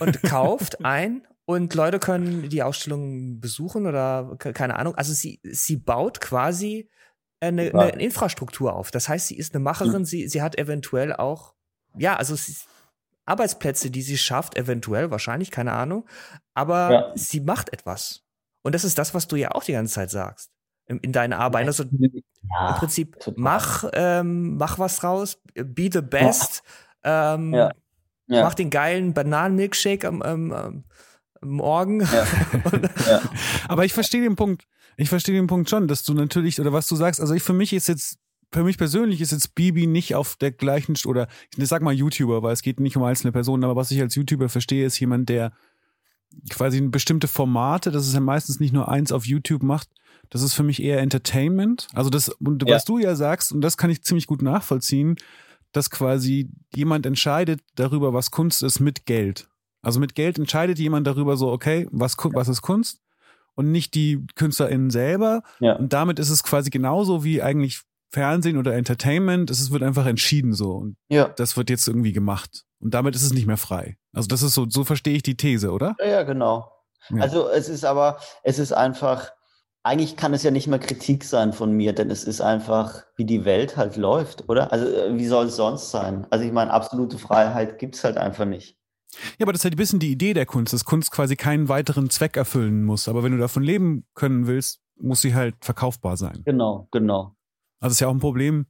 und kauft ein und Leute können die Ausstellung besuchen oder keine Ahnung. Also sie, sie baut quasi eine, eine Infrastruktur auf. Das heißt, sie ist eine Macherin, sie, sie hat eventuell auch, ja, also sie, Arbeitsplätze, die sie schafft, eventuell, wahrscheinlich, keine Ahnung. Aber ja. sie macht etwas. Und das ist das, was du ja auch die ganze Zeit sagst in deinen Arbeiten. Also ja, im Prinzip mach, ähm, mach was draus, be the best, ja. Ähm, ja. Ja. mach den geilen Bananenmilkshake am, am, am Morgen. Aber ich verstehe den Punkt. Ich verstehe den Punkt schon, dass du natürlich, oder was du sagst, also ich für mich ist jetzt, für mich persönlich ist jetzt Bibi nicht auf der gleichen, oder ich sag mal YouTuber, weil es geht nicht um einzelne Personen, aber was ich als YouTuber verstehe, ist jemand, der quasi bestimmte Formate, das ist ja meistens nicht nur eins auf YouTube macht, das ist für mich eher Entertainment. Also das, und was du ja sagst, und das kann ich ziemlich gut nachvollziehen, dass quasi jemand entscheidet darüber, was Kunst ist mit Geld. Also mit Geld entscheidet jemand darüber so, okay, was, was ist Kunst? Und nicht die KünstlerInnen selber. Ja. Und damit ist es quasi genauso wie eigentlich Fernsehen oder Entertainment. Es wird einfach entschieden so. Und ja. das wird jetzt irgendwie gemacht. Und damit ist es nicht mehr frei. Also das ist so, so verstehe ich die These, oder? Ja, ja genau. Ja. Also es ist aber, es ist einfach, eigentlich kann es ja nicht mehr Kritik sein von mir, denn es ist einfach, wie die Welt halt läuft, oder? Also äh, wie soll es sonst sein? Also ich meine, absolute Freiheit gibt es halt einfach nicht. Ja, aber das ist halt ein bisschen die Idee der Kunst, dass Kunst quasi keinen weiteren Zweck erfüllen muss. Aber wenn du davon leben können willst, muss sie halt verkaufbar sein. Genau, genau. Also es ist ja auch ein Problem,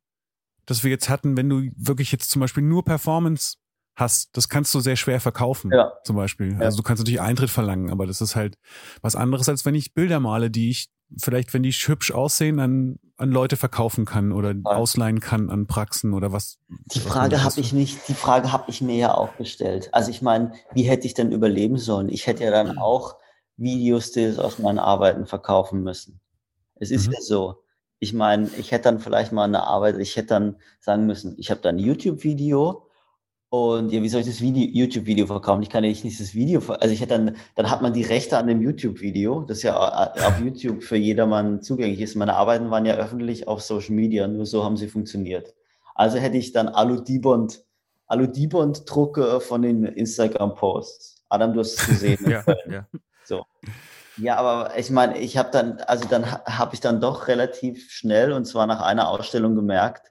das wir jetzt hatten, wenn du wirklich jetzt zum Beispiel nur Performance hast, das kannst du sehr schwer verkaufen, Ja. zum Beispiel. Ja. Also du kannst natürlich Eintritt verlangen, aber das ist halt was anderes, als wenn ich Bilder male, die ich vielleicht, wenn die hübsch aussehen, an, an Leute verkaufen kann oder ausleihen kann an Praxen oder was. Die Frage habe ich nicht, die Frage habe ich mir ja auch gestellt. Also ich meine, wie hätte ich denn überleben sollen? Ich hätte ja dann auch Videostills aus meinen Arbeiten verkaufen müssen. Es ist Mhm. ja so. Ich meine, ich hätte dann vielleicht mal eine Arbeit, ich hätte dann sagen müssen, ich habe da ein YouTube-Video und ja, wie soll ich das Video, YouTube-Video verkaufen? Ich kann ja nicht dieses Video, also ich hätte dann, dann hat man die Rechte an dem YouTube-Video, das ja a- auf YouTube für jedermann zugänglich ist. Meine Arbeiten waren ja öffentlich auf Social Media, nur so haben sie funktioniert. Also hätte ich dann Alu-Dibond, Alu-Dibond-Drucke von den Instagram-Posts. Adam, du hast es gesehen. in Ja, ja. So. Ja, aber ich meine, ich habe dann, also dann ha- habe ich dann doch relativ schnell und zwar nach einer Ausstellung gemerkt,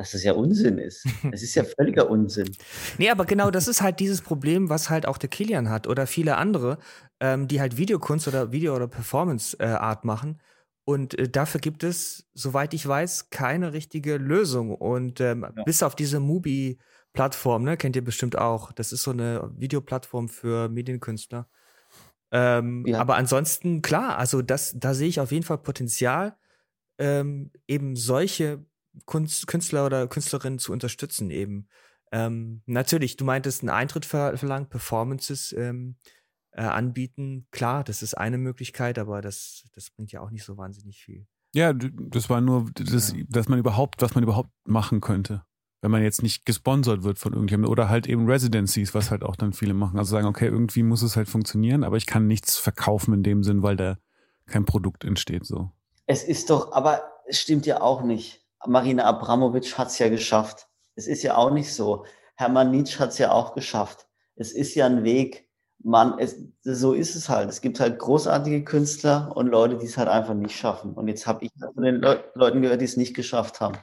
dass das ja Unsinn ist. Es ist ja völliger Unsinn. Nee, aber genau das ist halt dieses Problem, was halt auch der Kilian hat oder viele andere, ähm, die halt Videokunst oder Video- oder Performance-Art machen. Und äh, dafür gibt es, soweit ich weiß, keine richtige Lösung. Und ähm, Ja. bis auf diese Mubi-Plattform, ne, kennt ihr bestimmt auch. Das ist so eine Videoplattform für Medienkünstler. Ähm, Ja. Aber ansonsten, klar, also das, da sehe ich auf jeden Fall Potenzial, ähm, eben solche Kunst, Künstler oder Künstlerinnen zu unterstützen eben. Ähm, natürlich, du meintest einen Eintritt ver verlangen, Performances ähm, äh, anbieten. Klar, das ist eine Möglichkeit, aber das, das bringt ja auch nicht so wahnsinnig viel. Ja, das war nur, das, Ja. dass man überhaupt, was man überhaupt machen könnte. Wenn man jetzt nicht gesponsert wird von irgendjemandem oder halt eben Residencies, was halt auch dann viele machen. Also sagen, okay, irgendwie muss es halt funktionieren, aber ich kann nichts verkaufen in dem Sinn, weil da kein Produkt entsteht, so. Es ist doch, aber es stimmt ja auch nicht. Marina Abramovic hat es ja geschafft. Es ist ja auch nicht so. Hermann Nietzsche hat es ja auch geschafft. Es ist ja ein Weg. Man, es, so ist es halt. Es gibt halt großartige Künstler und Leute, die es halt einfach nicht schaffen. Und jetzt habe ich von den Leu Leuten gehört, die es nicht geschafft haben.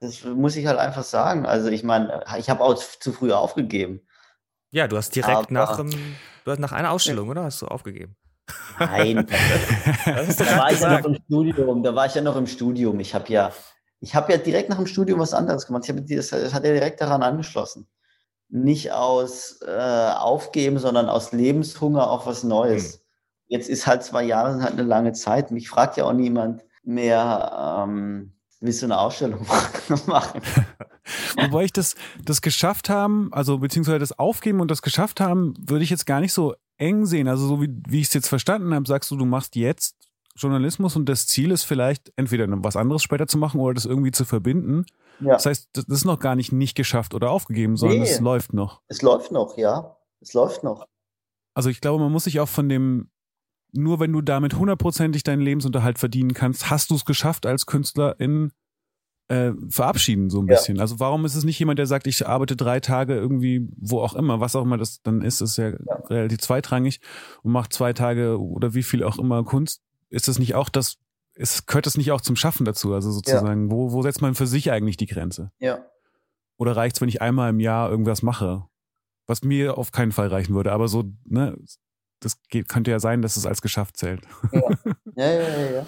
Das muss ich halt einfach sagen. Also ich meine, ich habe auch zu früh aufgegeben. Ja, du hast direkt Aber- nach, ähm, du hast nach einer Ausstellung, oder? Hast du aufgegeben? Nein, da war ich ja noch im Studium. Da war ich ja noch im Studium. Ich habe ja, ich habe ja direkt nach dem Studium was anderes gemacht. Ich habe die- das, das hat ja direkt daran angeschlossen. Nicht aus äh, Aufgeben, sondern aus Lebenshunger auf was Neues. Jetzt ist halt zwei Jahre sind halt eine lange Zeit. Mich fragt ja auch niemand mehr, ähm, willst du eine Ausstellung machen? Wobei ich das, das geschafft haben, also beziehungsweise das Aufgeben und das geschafft haben, würde ich jetzt gar nicht so eng sehen. Also so wie, wie ich es jetzt verstanden habe, sagst du, du machst jetzt Journalismus und das Ziel ist vielleicht entweder was anderes später zu machen oder das irgendwie zu verbinden. Ja, Das heißt, das ist noch gar nicht nicht geschafft oder aufgegeben, sondern Nee. es läuft noch. es läuft noch, ja. Es läuft noch. Also ich glaube, man muss sich auch von dem, nur wenn du damit hundertprozentig deinen Lebensunterhalt verdienen kannst, hast du es geschafft als Künstler in äh, verabschieden so ein Ja. bisschen. Also warum ist es nicht jemand, der sagt, ich arbeite drei Tage irgendwie, wo auch immer, was auch immer das dann ist, ist ja, relativ zweitrangig und macht zwei Tage oder wie viel auch immer Kunst. Ist das nicht auch das, ist, gehört das nicht auch zum Schaffen dazu? Also sozusagen, wo, wo setzt man für sich eigentlich die Grenze? Ja. Oder reicht's, wenn ich einmal im Jahr irgendwas mache? Was mir auf keinen Fall reichen würde, aber so, ne, das geht, könnte ja sein, dass es als geschafft zählt. Ja, ja, ja, ja.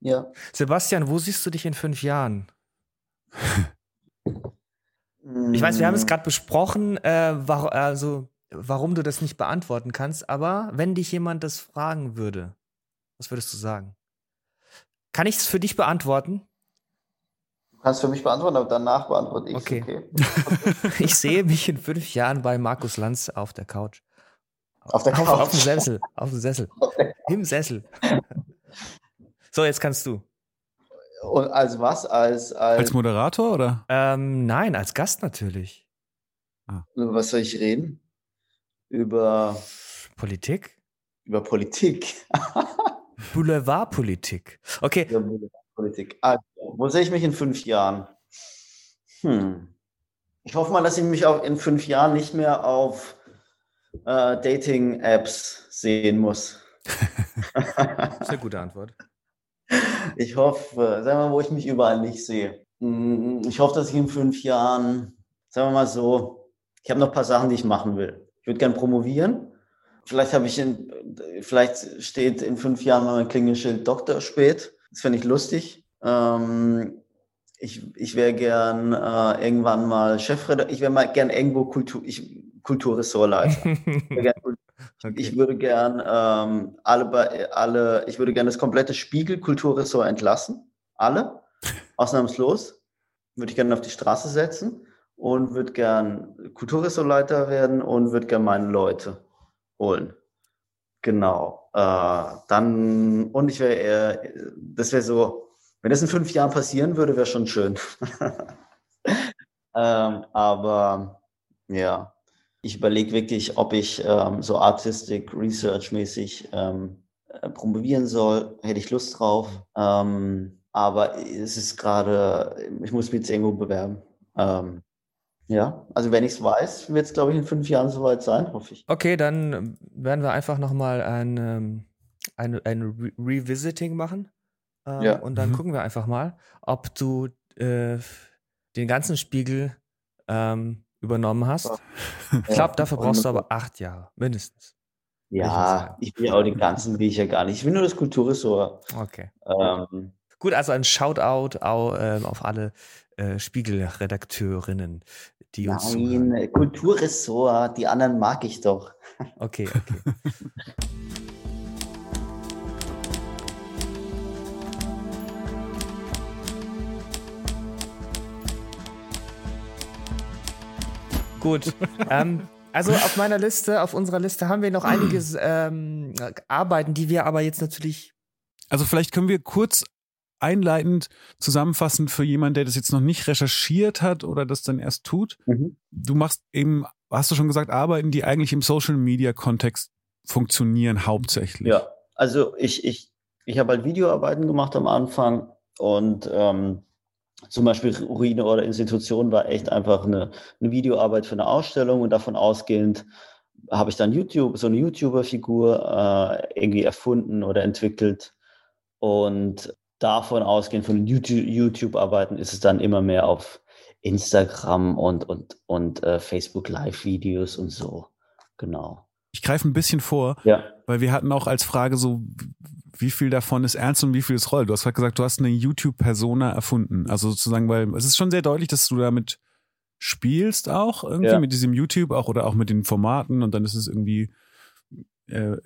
ja. Sebastian, wo siehst du dich in fünf Jahren? Ich weiß, wir haben es Mm. gerade besprochen, äh, war, also, warum du das nicht beantworten kannst, aber wenn dich jemand das fragen würde, was würdest du sagen? Kann ich es für dich beantworten? Du kannst für mich beantworten, aber danach beantworte ich Okay. Ich sehe mich in fünf Jahren bei Markus Lanz auf der Couch. Auf der Auf, Couch. auf dem Sessel. Auf dem Sessel. Im Sessel. So, jetzt kannst du. Und als was? Als, als, Als Moderator oder? Ähm, nein, als Gast natürlich. über was soll ich reden? Über, Politik? über Politik. Boulevardpolitik. Okay, Über Politik. Also, wo sehe ich mich in fünf Jahren? Hm. Ich hoffe mal, dass ich mich auch in fünf Jahren nicht mehr auf äh, Dating-Apps sehen muss. sehr gute Antwort. Ich hoffe, sagen wir mal, wo ich mich überall nicht sehe. Mm, Ich hoffe, dass ich in fünf Jahren, sagen wir mal so, ich habe noch ein paar Sachen, die ich machen will. Ich würde gern promovieren. Vielleicht habe ich in, vielleicht steht in fünf Jahren mal mein Klingelschild Doktor spät. Das fände ich lustig. Ähm, ich, ich wäre gern äh, irgendwann mal Chefredakteur, ich wäre mal gern irgendwo Kultur, ich, Kulturressortleiter. okay. Ich würde gern ähm, alle, alle, ich würde gern das komplette Spiegel Kulturressort entlassen. Alle, ausnahmslos. Würde ich gerne auf die Straße setzen und würde gern Kulturressortleiter werden und würde gern meine Leute holen. Genau. Äh, dann, und ich wäre eher, das wäre so, wenn das in fünf Jahren passieren würde, wäre schon schön. ähm, aber ja, ich überlege wirklich, ob ich ähm, so Artistic Research mäßig ähm, äh, promovieren soll. Hätte ich Lust drauf. Ähm, aber es ist gerade, ich muss mich jetzt irgendwo bewerben. Ähm, ja, also wenn ich es weiß, wird es, glaube ich, in fünf Jahren soweit sein, hoffe ich. Okay, dann werden wir einfach nochmal ein, ähm, ein, ein Re Revisiting machen. Ähm, ja. Und dann mhm. gucken wir einfach mal, ob du äh, den ganzen Spiegel ähm, übernommen hast. Ich glaube, dafür brauchst du aber acht Jahre, mindestens. Ja, ich will auch den ganzen will ich ja gar nicht. Ich will nur das Kulturressort. Okay. Ähm, Gut, also ein Shoutout auch, ähm, auf alle äh, Spiegelredakteurinnen, die uns. Nein, Kulturressort, die anderen mag ich doch. Okay, okay. Gut. ähm, also auf meiner Liste, auf unserer Liste haben wir noch einiges ähm, Arbeiten, die wir aber jetzt natürlich. Also vielleicht können wir kurz einleitend zusammenfassen für jemanden, der das jetzt noch nicht recherchiert hat oder das dann erst tut. Mhm. Du machst eben, hast du schon gesagt, Arbeiten, die eigentlich im Social Media Kontext funktionieren hauptsächlich. Ja, also ich, ich, ich habe halt Videoarbeiten gemacht am Anfang und ähm, zum Beispiel Ruine oder Institution war echt einfach eine, eine Videoarbeit für eine Ausstellung und davon ausgehend habe ich dann YouTube, so eine YouTuber-Figur äh, irgendwie erfunden oder entwickelt. Und davon ausgehend, von YouTube-Arbeiten, ist es dann immer mehr auf Instagram und, und, und äh, Facebook Live-Videos und so. Genau. Ich greife ein bisschen vor, ja. weil wir hatten auch als Frage so, wie viel davon ist ernst und wie viel ist Roll? Du hast gerade gesagt, du hast eine YouTube-Persona erfunden. Also sozusagen, weil es ist schon sehr deutlich, dass du damit spielst auch irgendwie ja. mit diesem YouTube auch oder auch mit den Formaten und dann ist es irgendwie äh,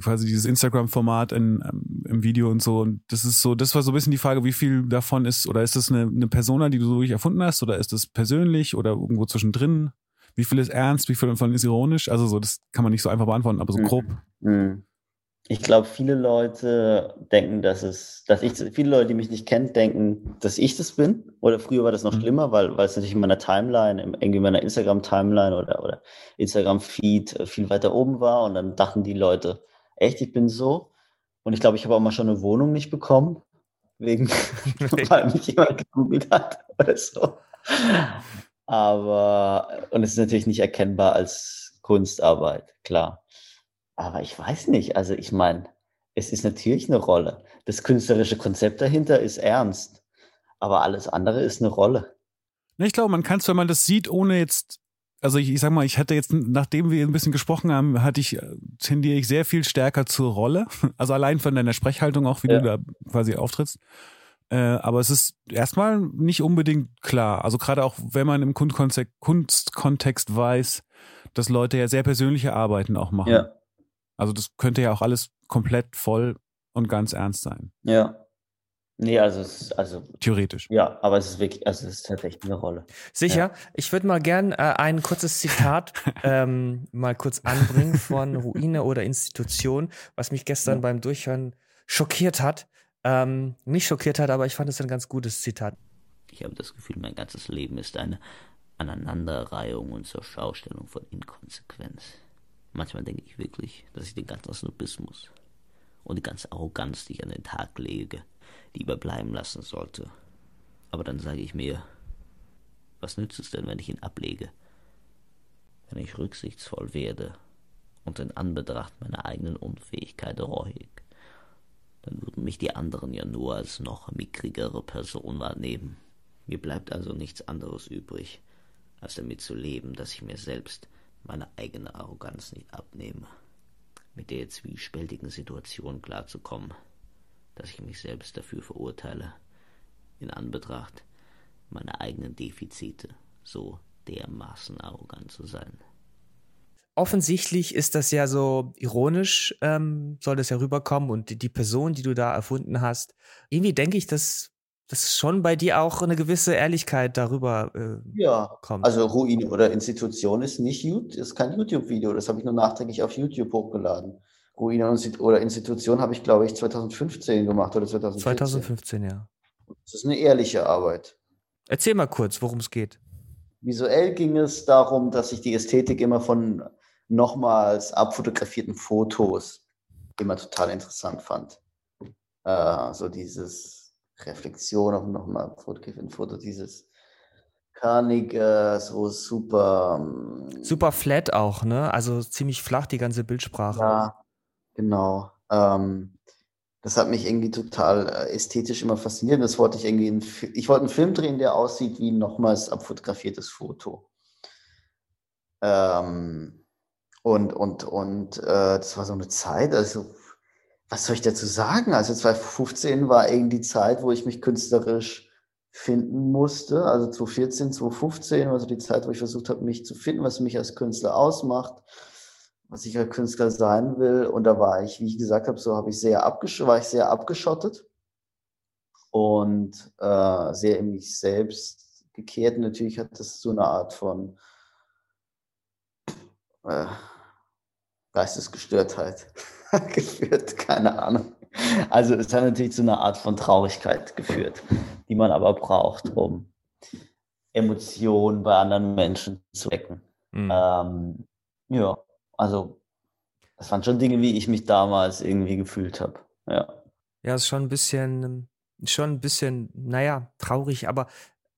quasi dieses Instagram-Format ähm, im Video und so. Und das ist so, das war so ein bisschen die Frage, wie viel davon ist, oder ist das eine, eine Persona, die du so wirklich erfunden hast, oder ist das persönlich oder irgendwo zwischendrin? Wie viel ist ernst, wie viel davon ist ironisch? Also so, das kann man nicht so einfach beantworten, aber so mhm. grob. Mhm ich glaube, viele Leute denken, dass es, dass ich, viele Leute, die mich nicht kennen, denken, dass ich das bin. Oder früher war das noch mhm. schlimmer, weil, weil es natürlich in meiner Timeline, irgendwie in meiner Instagram-Timeline oder, oder Instagram-Feed äh, viel weiter oben war. Und dann dachten die Leute, echt, ich bin so. Und ich glaube, ich habe auch mal schon eine Wohnung nicht bekommen, wegen, weil mich jemand gegoogelt hat oder so. Aber, und es ist natürlich nicht erkennbar als Kunstarbeit, klar. Aber ich weiß nicht. Also ich meine, es ist natürlich eine Rolle. Das künstlerische Konzept dahinter ist ernst. Aber alles andere ist eine Rolle. Ich glaube, man kann es, wenn man das sieht, ohne jetzt, also ich, ich sag mal, ich hatte jetzt, nachdem wir ein bisschen gesprochen haben, hatte ich, äh, tendiere ich sehr viel stärker zur Rolle. Also allein von deiner Sprechhaltung auch, wie ja. du da quasi auftrittst. Äh, aber es ist erstmal nicht unbedingt klar. Also gerade auch, wenn man im Kunstkontext weiß, dass Leute ja sehr persönliche Arbeiten auch machen. Ja. Also das könnte ja auch alles komplett voll und ganz ernst sein. Ja. Nee, also es ist, also theoretisch. Ja, aber es ist wirklich, also es ist tatsächlich eine Rolle. Sicher. Ja. Ich würde mal gern äh, ein kurzes Zitat ähm, mal kurz anbringen von Ruine oder Institution, was mich gestern ja. beim Durchhören schockiert hat. Ähm, nicht schockiert hat, aber ich fand es ein ganz gutes Zitat. Ich habe das Gefühl, mein ganzes Leben ist eine Aneinanderreihung und zur Schaustellung von Inkonsequenz. Manchmal denke ich wirklich, dass ich den ganzen Snobismus und die ganze Arroganz, die ich an den Tag lege, lieber bleiben lassen sollte. Aber dann sage ich mir, was nützt es denn, wenn ich ihn ablege? Wenn ich rücksichtsvoll werde und in Anbetracht meiner eigenen Unfähigkeit reuig, dann würden mich die anderen ja nur als noch mickrigere Person wahrnehmen. Mir bleibt also nichts anderes übrig, als damit zu leben, dass ich mir selbst meine eigene Arroganz nicht abnehme, mit der zwiespältigen Situation klarzukommen, dass ich mich selbst dafür verurteile, in Anbetracht meine eigenen Defizite so dermaßen arrogant zu sein. Offensichtlich ist das ja so ironisch, ähm, soll das ja rüberkommen und die, die Person, die du da erfunden hast, irgendwie denke ich, dass dass schon bei dir auch eine gewisse Ehrlichkeit darüber äh, ja, kommt. Also Ruine oder Institution ist nicht YouTube, ist kein YouTube-Video, das habe ich nur nachträglich auf YouTube hochgeladen. Ruine oder Institution habe ich, glaube ich, 2015 gemacht oder 2015. 2015, ja. Das ist eine ehrliche Arbeit. Erzähl mal kurz, worum es geht. Visuell ging es darum, dass ich die Ästhetik immer von nochmals abfotografierten Fotos immer total interessant fand. Äh, so dieses Reflexion auf nochmal ein Foto, dieses Karnige, so super. Ähm, super flat auch, ne? Also ziemlich flach die ganze Bildsprache. Ja, genau. Ähm, das hat mich irgendwie total äh, ästhetisch immer fasziniert. Das wollte ich irgendwie, in, ich wollte einen Film drehen, der aussieht wie ein nochmals abfotografiertes Foto. Ähm, und und, und äh, das war so eine Zeit, also was soll ich dazu sagen? Also 2015 war irgendwie die Zeit, wo ich mich künstlerisch finden musste. Also 2014, 2015 war so die Zeit, wo ich versucht habe, mich zu finden, was mich als Künstler ausmacht, was ich als Künstler sein will. Und da war ich, wie ich gesagt habe, so habe ich sehr war ich sehr abgeschottet und äh, sehr in mich selbst gekehrt. Natürlich hat das so eine Art von äh, Geistesgestörtheit geführt, keine Ahnung. Also es hat natürlich zu einer Art von Traurigkeit geführt, die man aber braucht, um Emotionen bei anderen Menschen zu wecken. Mhm. Ähm, ja, also das waren schon Dinge, wie ich mich damals irgendwie gefühlt habe. Ja. Ja, ist schon ein bisschen, schon ein bisschen, naja, traurig, aber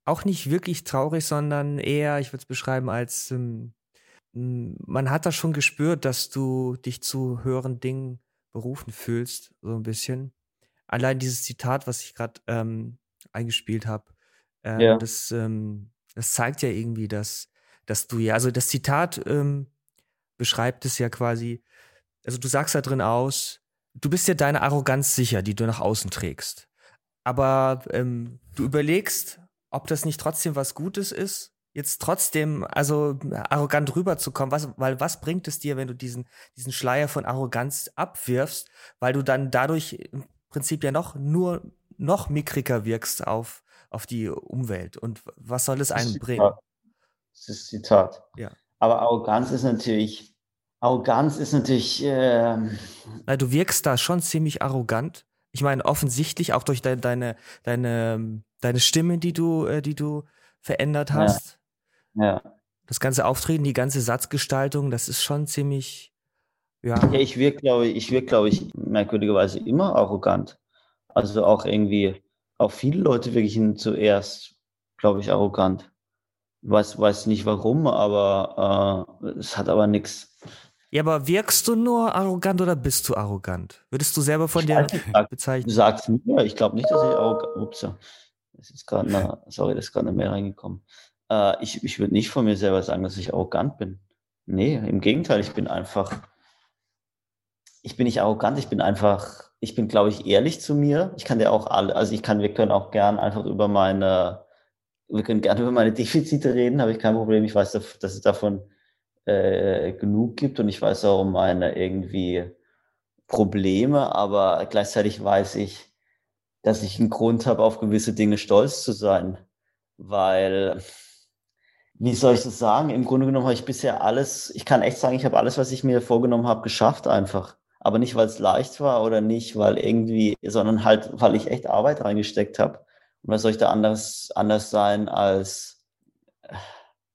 auch nicht wirklich traurig, sondern eher, ich würde es beschreiben als ähm, man hat das schon gespürt, dass du dich zu höheren Dingen berufen fühlst, so ein bisschen. Allein dieses Zitat, was ich gerade ähm, eingespielt habe, äh, ja. das, ähm, das zeigt ja irgendwie, dass, dass du ja, also das Zitat ähm, beschreibt es ja quasi, also du sagst da drin aus, du bist ja deine Arroganz sicher, die du nach außen trägst. Aber ähm, du überlegst, ob das nicht trotzdem was Gutes ist jetzt trotzdem also arrogant rüberzukommen, was, weil was bringt es dir, wenn du diesen, diesen Schleier von Arroganz abwirfst, weil du dann dadurch im Prinzip ja noch nur noch mickriger wirkst auf, auf die Umwelt. Und was soll es einem bringen? Das ist Zitat. Ja. Aber Arroganz ist natürlich, Arroganz ist natürlich. Äh Na, du wirkst da schon ziemlich arrogant. Ich meine, offensichtlich auch durch de deine, deine, deine Stimme, die du, äh, die du verändert hast. Ja. Das ganze Auftreten, die ganze Satzgestaltung, das ist schon ziemlich, ja. Ja, ich wirke, glaube ich, wirke, glaube ich, merkwürdigerweise immer arrogant. Also auch irgendwie, auch viele Leute wirklich zuerst, glaube ich, arrogant. Weiß, weiß nicht warum, aber äh, es hat aber nichts. Ja, aber wirkst du nur arrogant oder bist du arrogant? Würdest du selber von ich dir bezeichnen? Du sagst mir, ich glaube nicht, dass ich arrogant. Ups, das ist gerade sorry, das ist gerade Mail reingekommen. Äh, ich ich würde nicht von mir selber sagen, dass ich arrogant bin. Nee, im Gegenteil, ich bin einfach, ich bin nicht arrogant, ich bin einfach, ich bin, glaube ich, ehrlich zu mir. Ich kann dir auch alle, also ich kann, wir können auch gern einfach über meine, wir können gerne über meine Defizite reden, habe ich kein Problem. Ich weiß, dass es davon äh, genug gibt und ich weiß auch um meine irgendwie Probleme, aber gleichzeitig weiß ich, dass ich einen Grund habe, auf gewisse Dinge stolz zu sein, weil wie soll ich das sagen? Im Grunde genommen habe ich bisher alles, ich kann echt sagen, ich habe alles, was ich mir vorgenommen habe, geschafft einfach. Aber nicht, weil es leicht war oder nicht, weil irgendwie, sondern halt, weil ich echt Arbeit reingesteckt habe. Und was soll ich da anders, anders sein als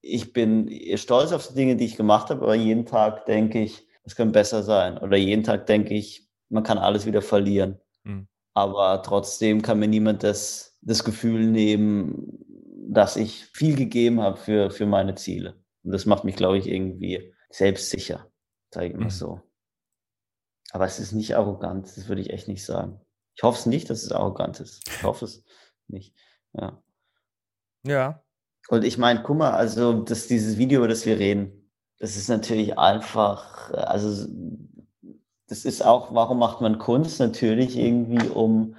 ich bin stolz auf die Dinge, die ich gemacht habe, aber jeden Tag denke ich, es könnte besser sein. Oder jeden Tag denke ich, man kann alles wieder verlieren. Mhm. Aber trotzdem kann mir niemand das, das Gefühl nehmen, dass ich viel gegeben habe für, für meine Ziele. Und das macht mich, glaube ich, irgendwie selbstsicher, sage ich mal mhm. so. Aber es ist nicht arrogant, das würde ich echt nicht sagen. Ich hoffe es nicht, dass es arrogant ist. Ich hoffe es nicht. Ja. Ja. Und ich meine, guck mal, also das, dieses Video, über das wir reden, das ist natürlich einfach, also das ist auch, warum macht man Kunst? Natürlich irgendwie, um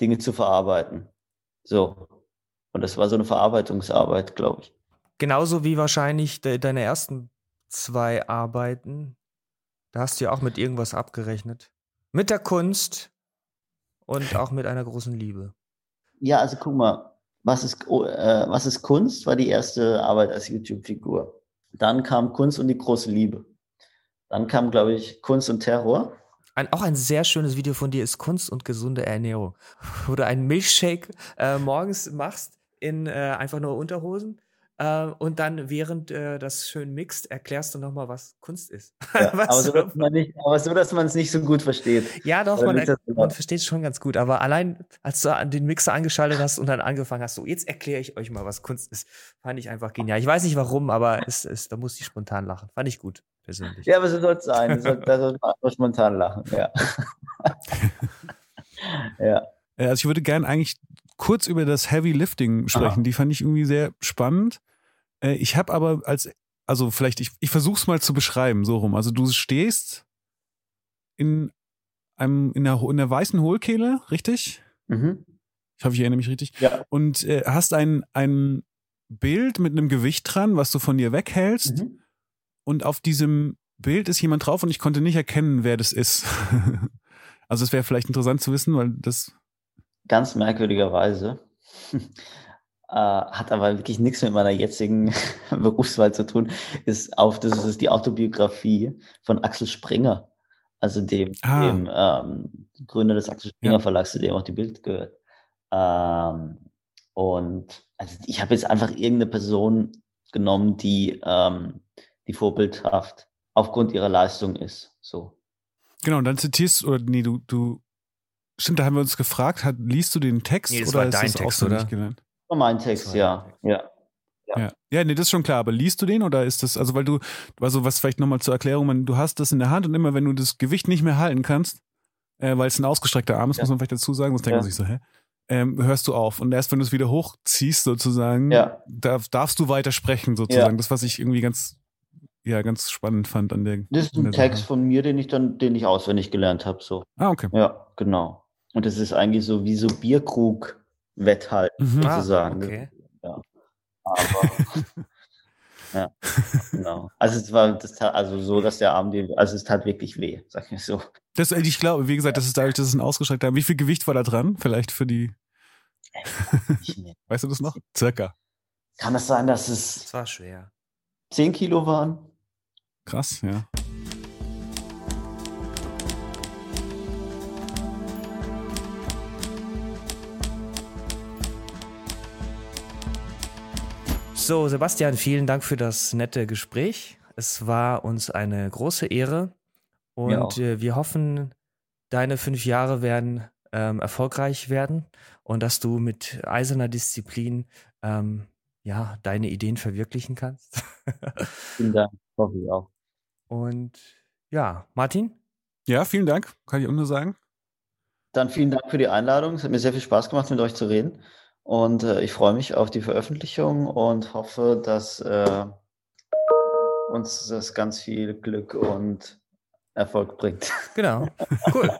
Dinge zu verarbeiten. So. Und das war so eine Verarbeitungsarbeit, glaube ich. Genauso wie wahrscheinlich de deine ersten zwei Arbeiten. Da hast du ja auch mit irgendwas abgerechnet. Mit der Kunst und auch mit einer großen Liebe. Ja, also guck mal, was ist, oh, äh, was ist Kunst? War die erste Arbeit als YouTube-Figur. Dann kam Kunst und die große Liebe. Dann kam, glaube ich, Kunst und Terror. Ein, auch ein sehr schönes Video von dir ist Kunst und gesunde Ernährung, wo du einen Milchshake äh, morgens machst in äh, einfach nur Unterhosen äh, und dann, während äh, das schön mixt, erklärst du nochmal, was Kunst ist. Ja, was aber, so, dass man nicht, aber so, dass man es nicht so gut versteht. Ja, doch, man, man versteht es schon ganz gut. Aber allein, als du an den Mixer angeschaltet hast und dann angefangen hast, so, jetzt erkläre ich euch mal, was Kunst ist, fand ich einfach genial. Ich weiß nicht warum, aber es, es, da musste ich spontan lachen. Fand ich gut, persönlich. Ja, aber so soll es sein. So, da soll man spontan lachen, ja. ja. Also ich würde gerne eigentlich kurz über das Heavy Lifting sprechen. Aha. Die fand ich irgendwie sehr spannend. Äh, Ich habe aber als, also vielleicht, ich, ich versuche es mal zu beschreiben, so rum. Also du stehst in einem, in der, in der weißen Hohlkehle, richtig? Mhm. Ich hoffe, ich erinnere mich richtig. Ja. Und äh, hast ein, ein Bild mit einem Gewicht dran, was du von dir weghältst. Mhm. Und auf diesem Bild ist jemand drauf und ich konnte nicht erkennen, wer das ist. also es wäre vielleicht interessant zu wissen, weil das Ganz merkwürdigerweise. äh, hat aber wirklich nichts mit meiner jetzigen Berufswahl zu tun. Ist auf, das ist die Autobiografie von Axel Springer, also dem, Ah. dem ähm, Gründer des Axel Springer Ja. Verlags, zu dem auch die Bild gehört. Ähm, und also ich habe jetzt einfach irgendeine Person genommen, die, ähm, die vorbildhaft aufgrund ihrer Leistung ist. So. Genau, und dann zitierst oder nee, du, du, stimmt, da haben wir uns gefragt, hat, liest du den Text Nee, das oder war ist dein das Text, auswendig oder? gelernt? war mein Text, war ja. Text. Ja. Ja. Ja. ja, nee, das ist schon klar, aber liest du den oder ist das, also weil du, also was vielleicht nochmal zur Erklärung, man, du hast das in der Hand und immer wenn du das Gewicht nicht mehr halten kannst, äh, weil es ein ausgestreckter Arm ist, Ja. muss man vielleicht dazu sagen, sonst denkt Ja. man sich so, hä? Ähm, hörst du auf. Und erst wenn du es wieder hochziehst, sozusagen, Ja. darf, darfst du weiter sprechen, sozusagen. Das, was ich irgendwie ganz, ja, ganz spannend fand an der. Das ist ein Text Sache. von mir, den ich dann, den ich auswendig gelernt habe. So. Ah, okay. Ja, genau. Und das ist eigentlich so wie so Bierkrug-Wetthalten Mhm. Ah, sozusagen. okay. Aber ja, genau. Also es war das tat, also so, dass der Arm dir, also es tat wirklich weh, sag ich so. Das, äh, ich glaube, wie gesagt, das ist dadurch, dass es ein ausgestreckter Arm. Wie viel Gewicht war da dran? Vielleicht für die, weißt du das noch? Circa. kann es sein, dass es Das war schwer. 10 Kilo waren? Krass, ja. So, Sebastian, vielen Dank für das nette Gespräch. Es war uns eine große Ehre und äh, wir hoffen, deine fünf Jahre werden ähm, erfolgreich werden und dass du mit eiserner Disziplin ähm, ja deine Ideen verwirklichen kannst. Vielen Dank. Hoffe ich auch. und ja, Martin, Ja, vielen Dank, kann ich auch nur sagen. Dann vielen Dank für die Einladung. Es hat mir sehr viel Spaß gemacht, mit euch zu reden. Und äh, ich freue mich auf die Veröffentlichung und hoffe, dass äh, uns das ganz viel Glück und Erfolg bringt. genau, cool.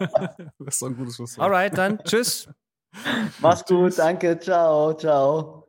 das ist doch ein gutes Schlusswort. Alright, dann tschüss. Mach's gut, danke, ciao, ciao.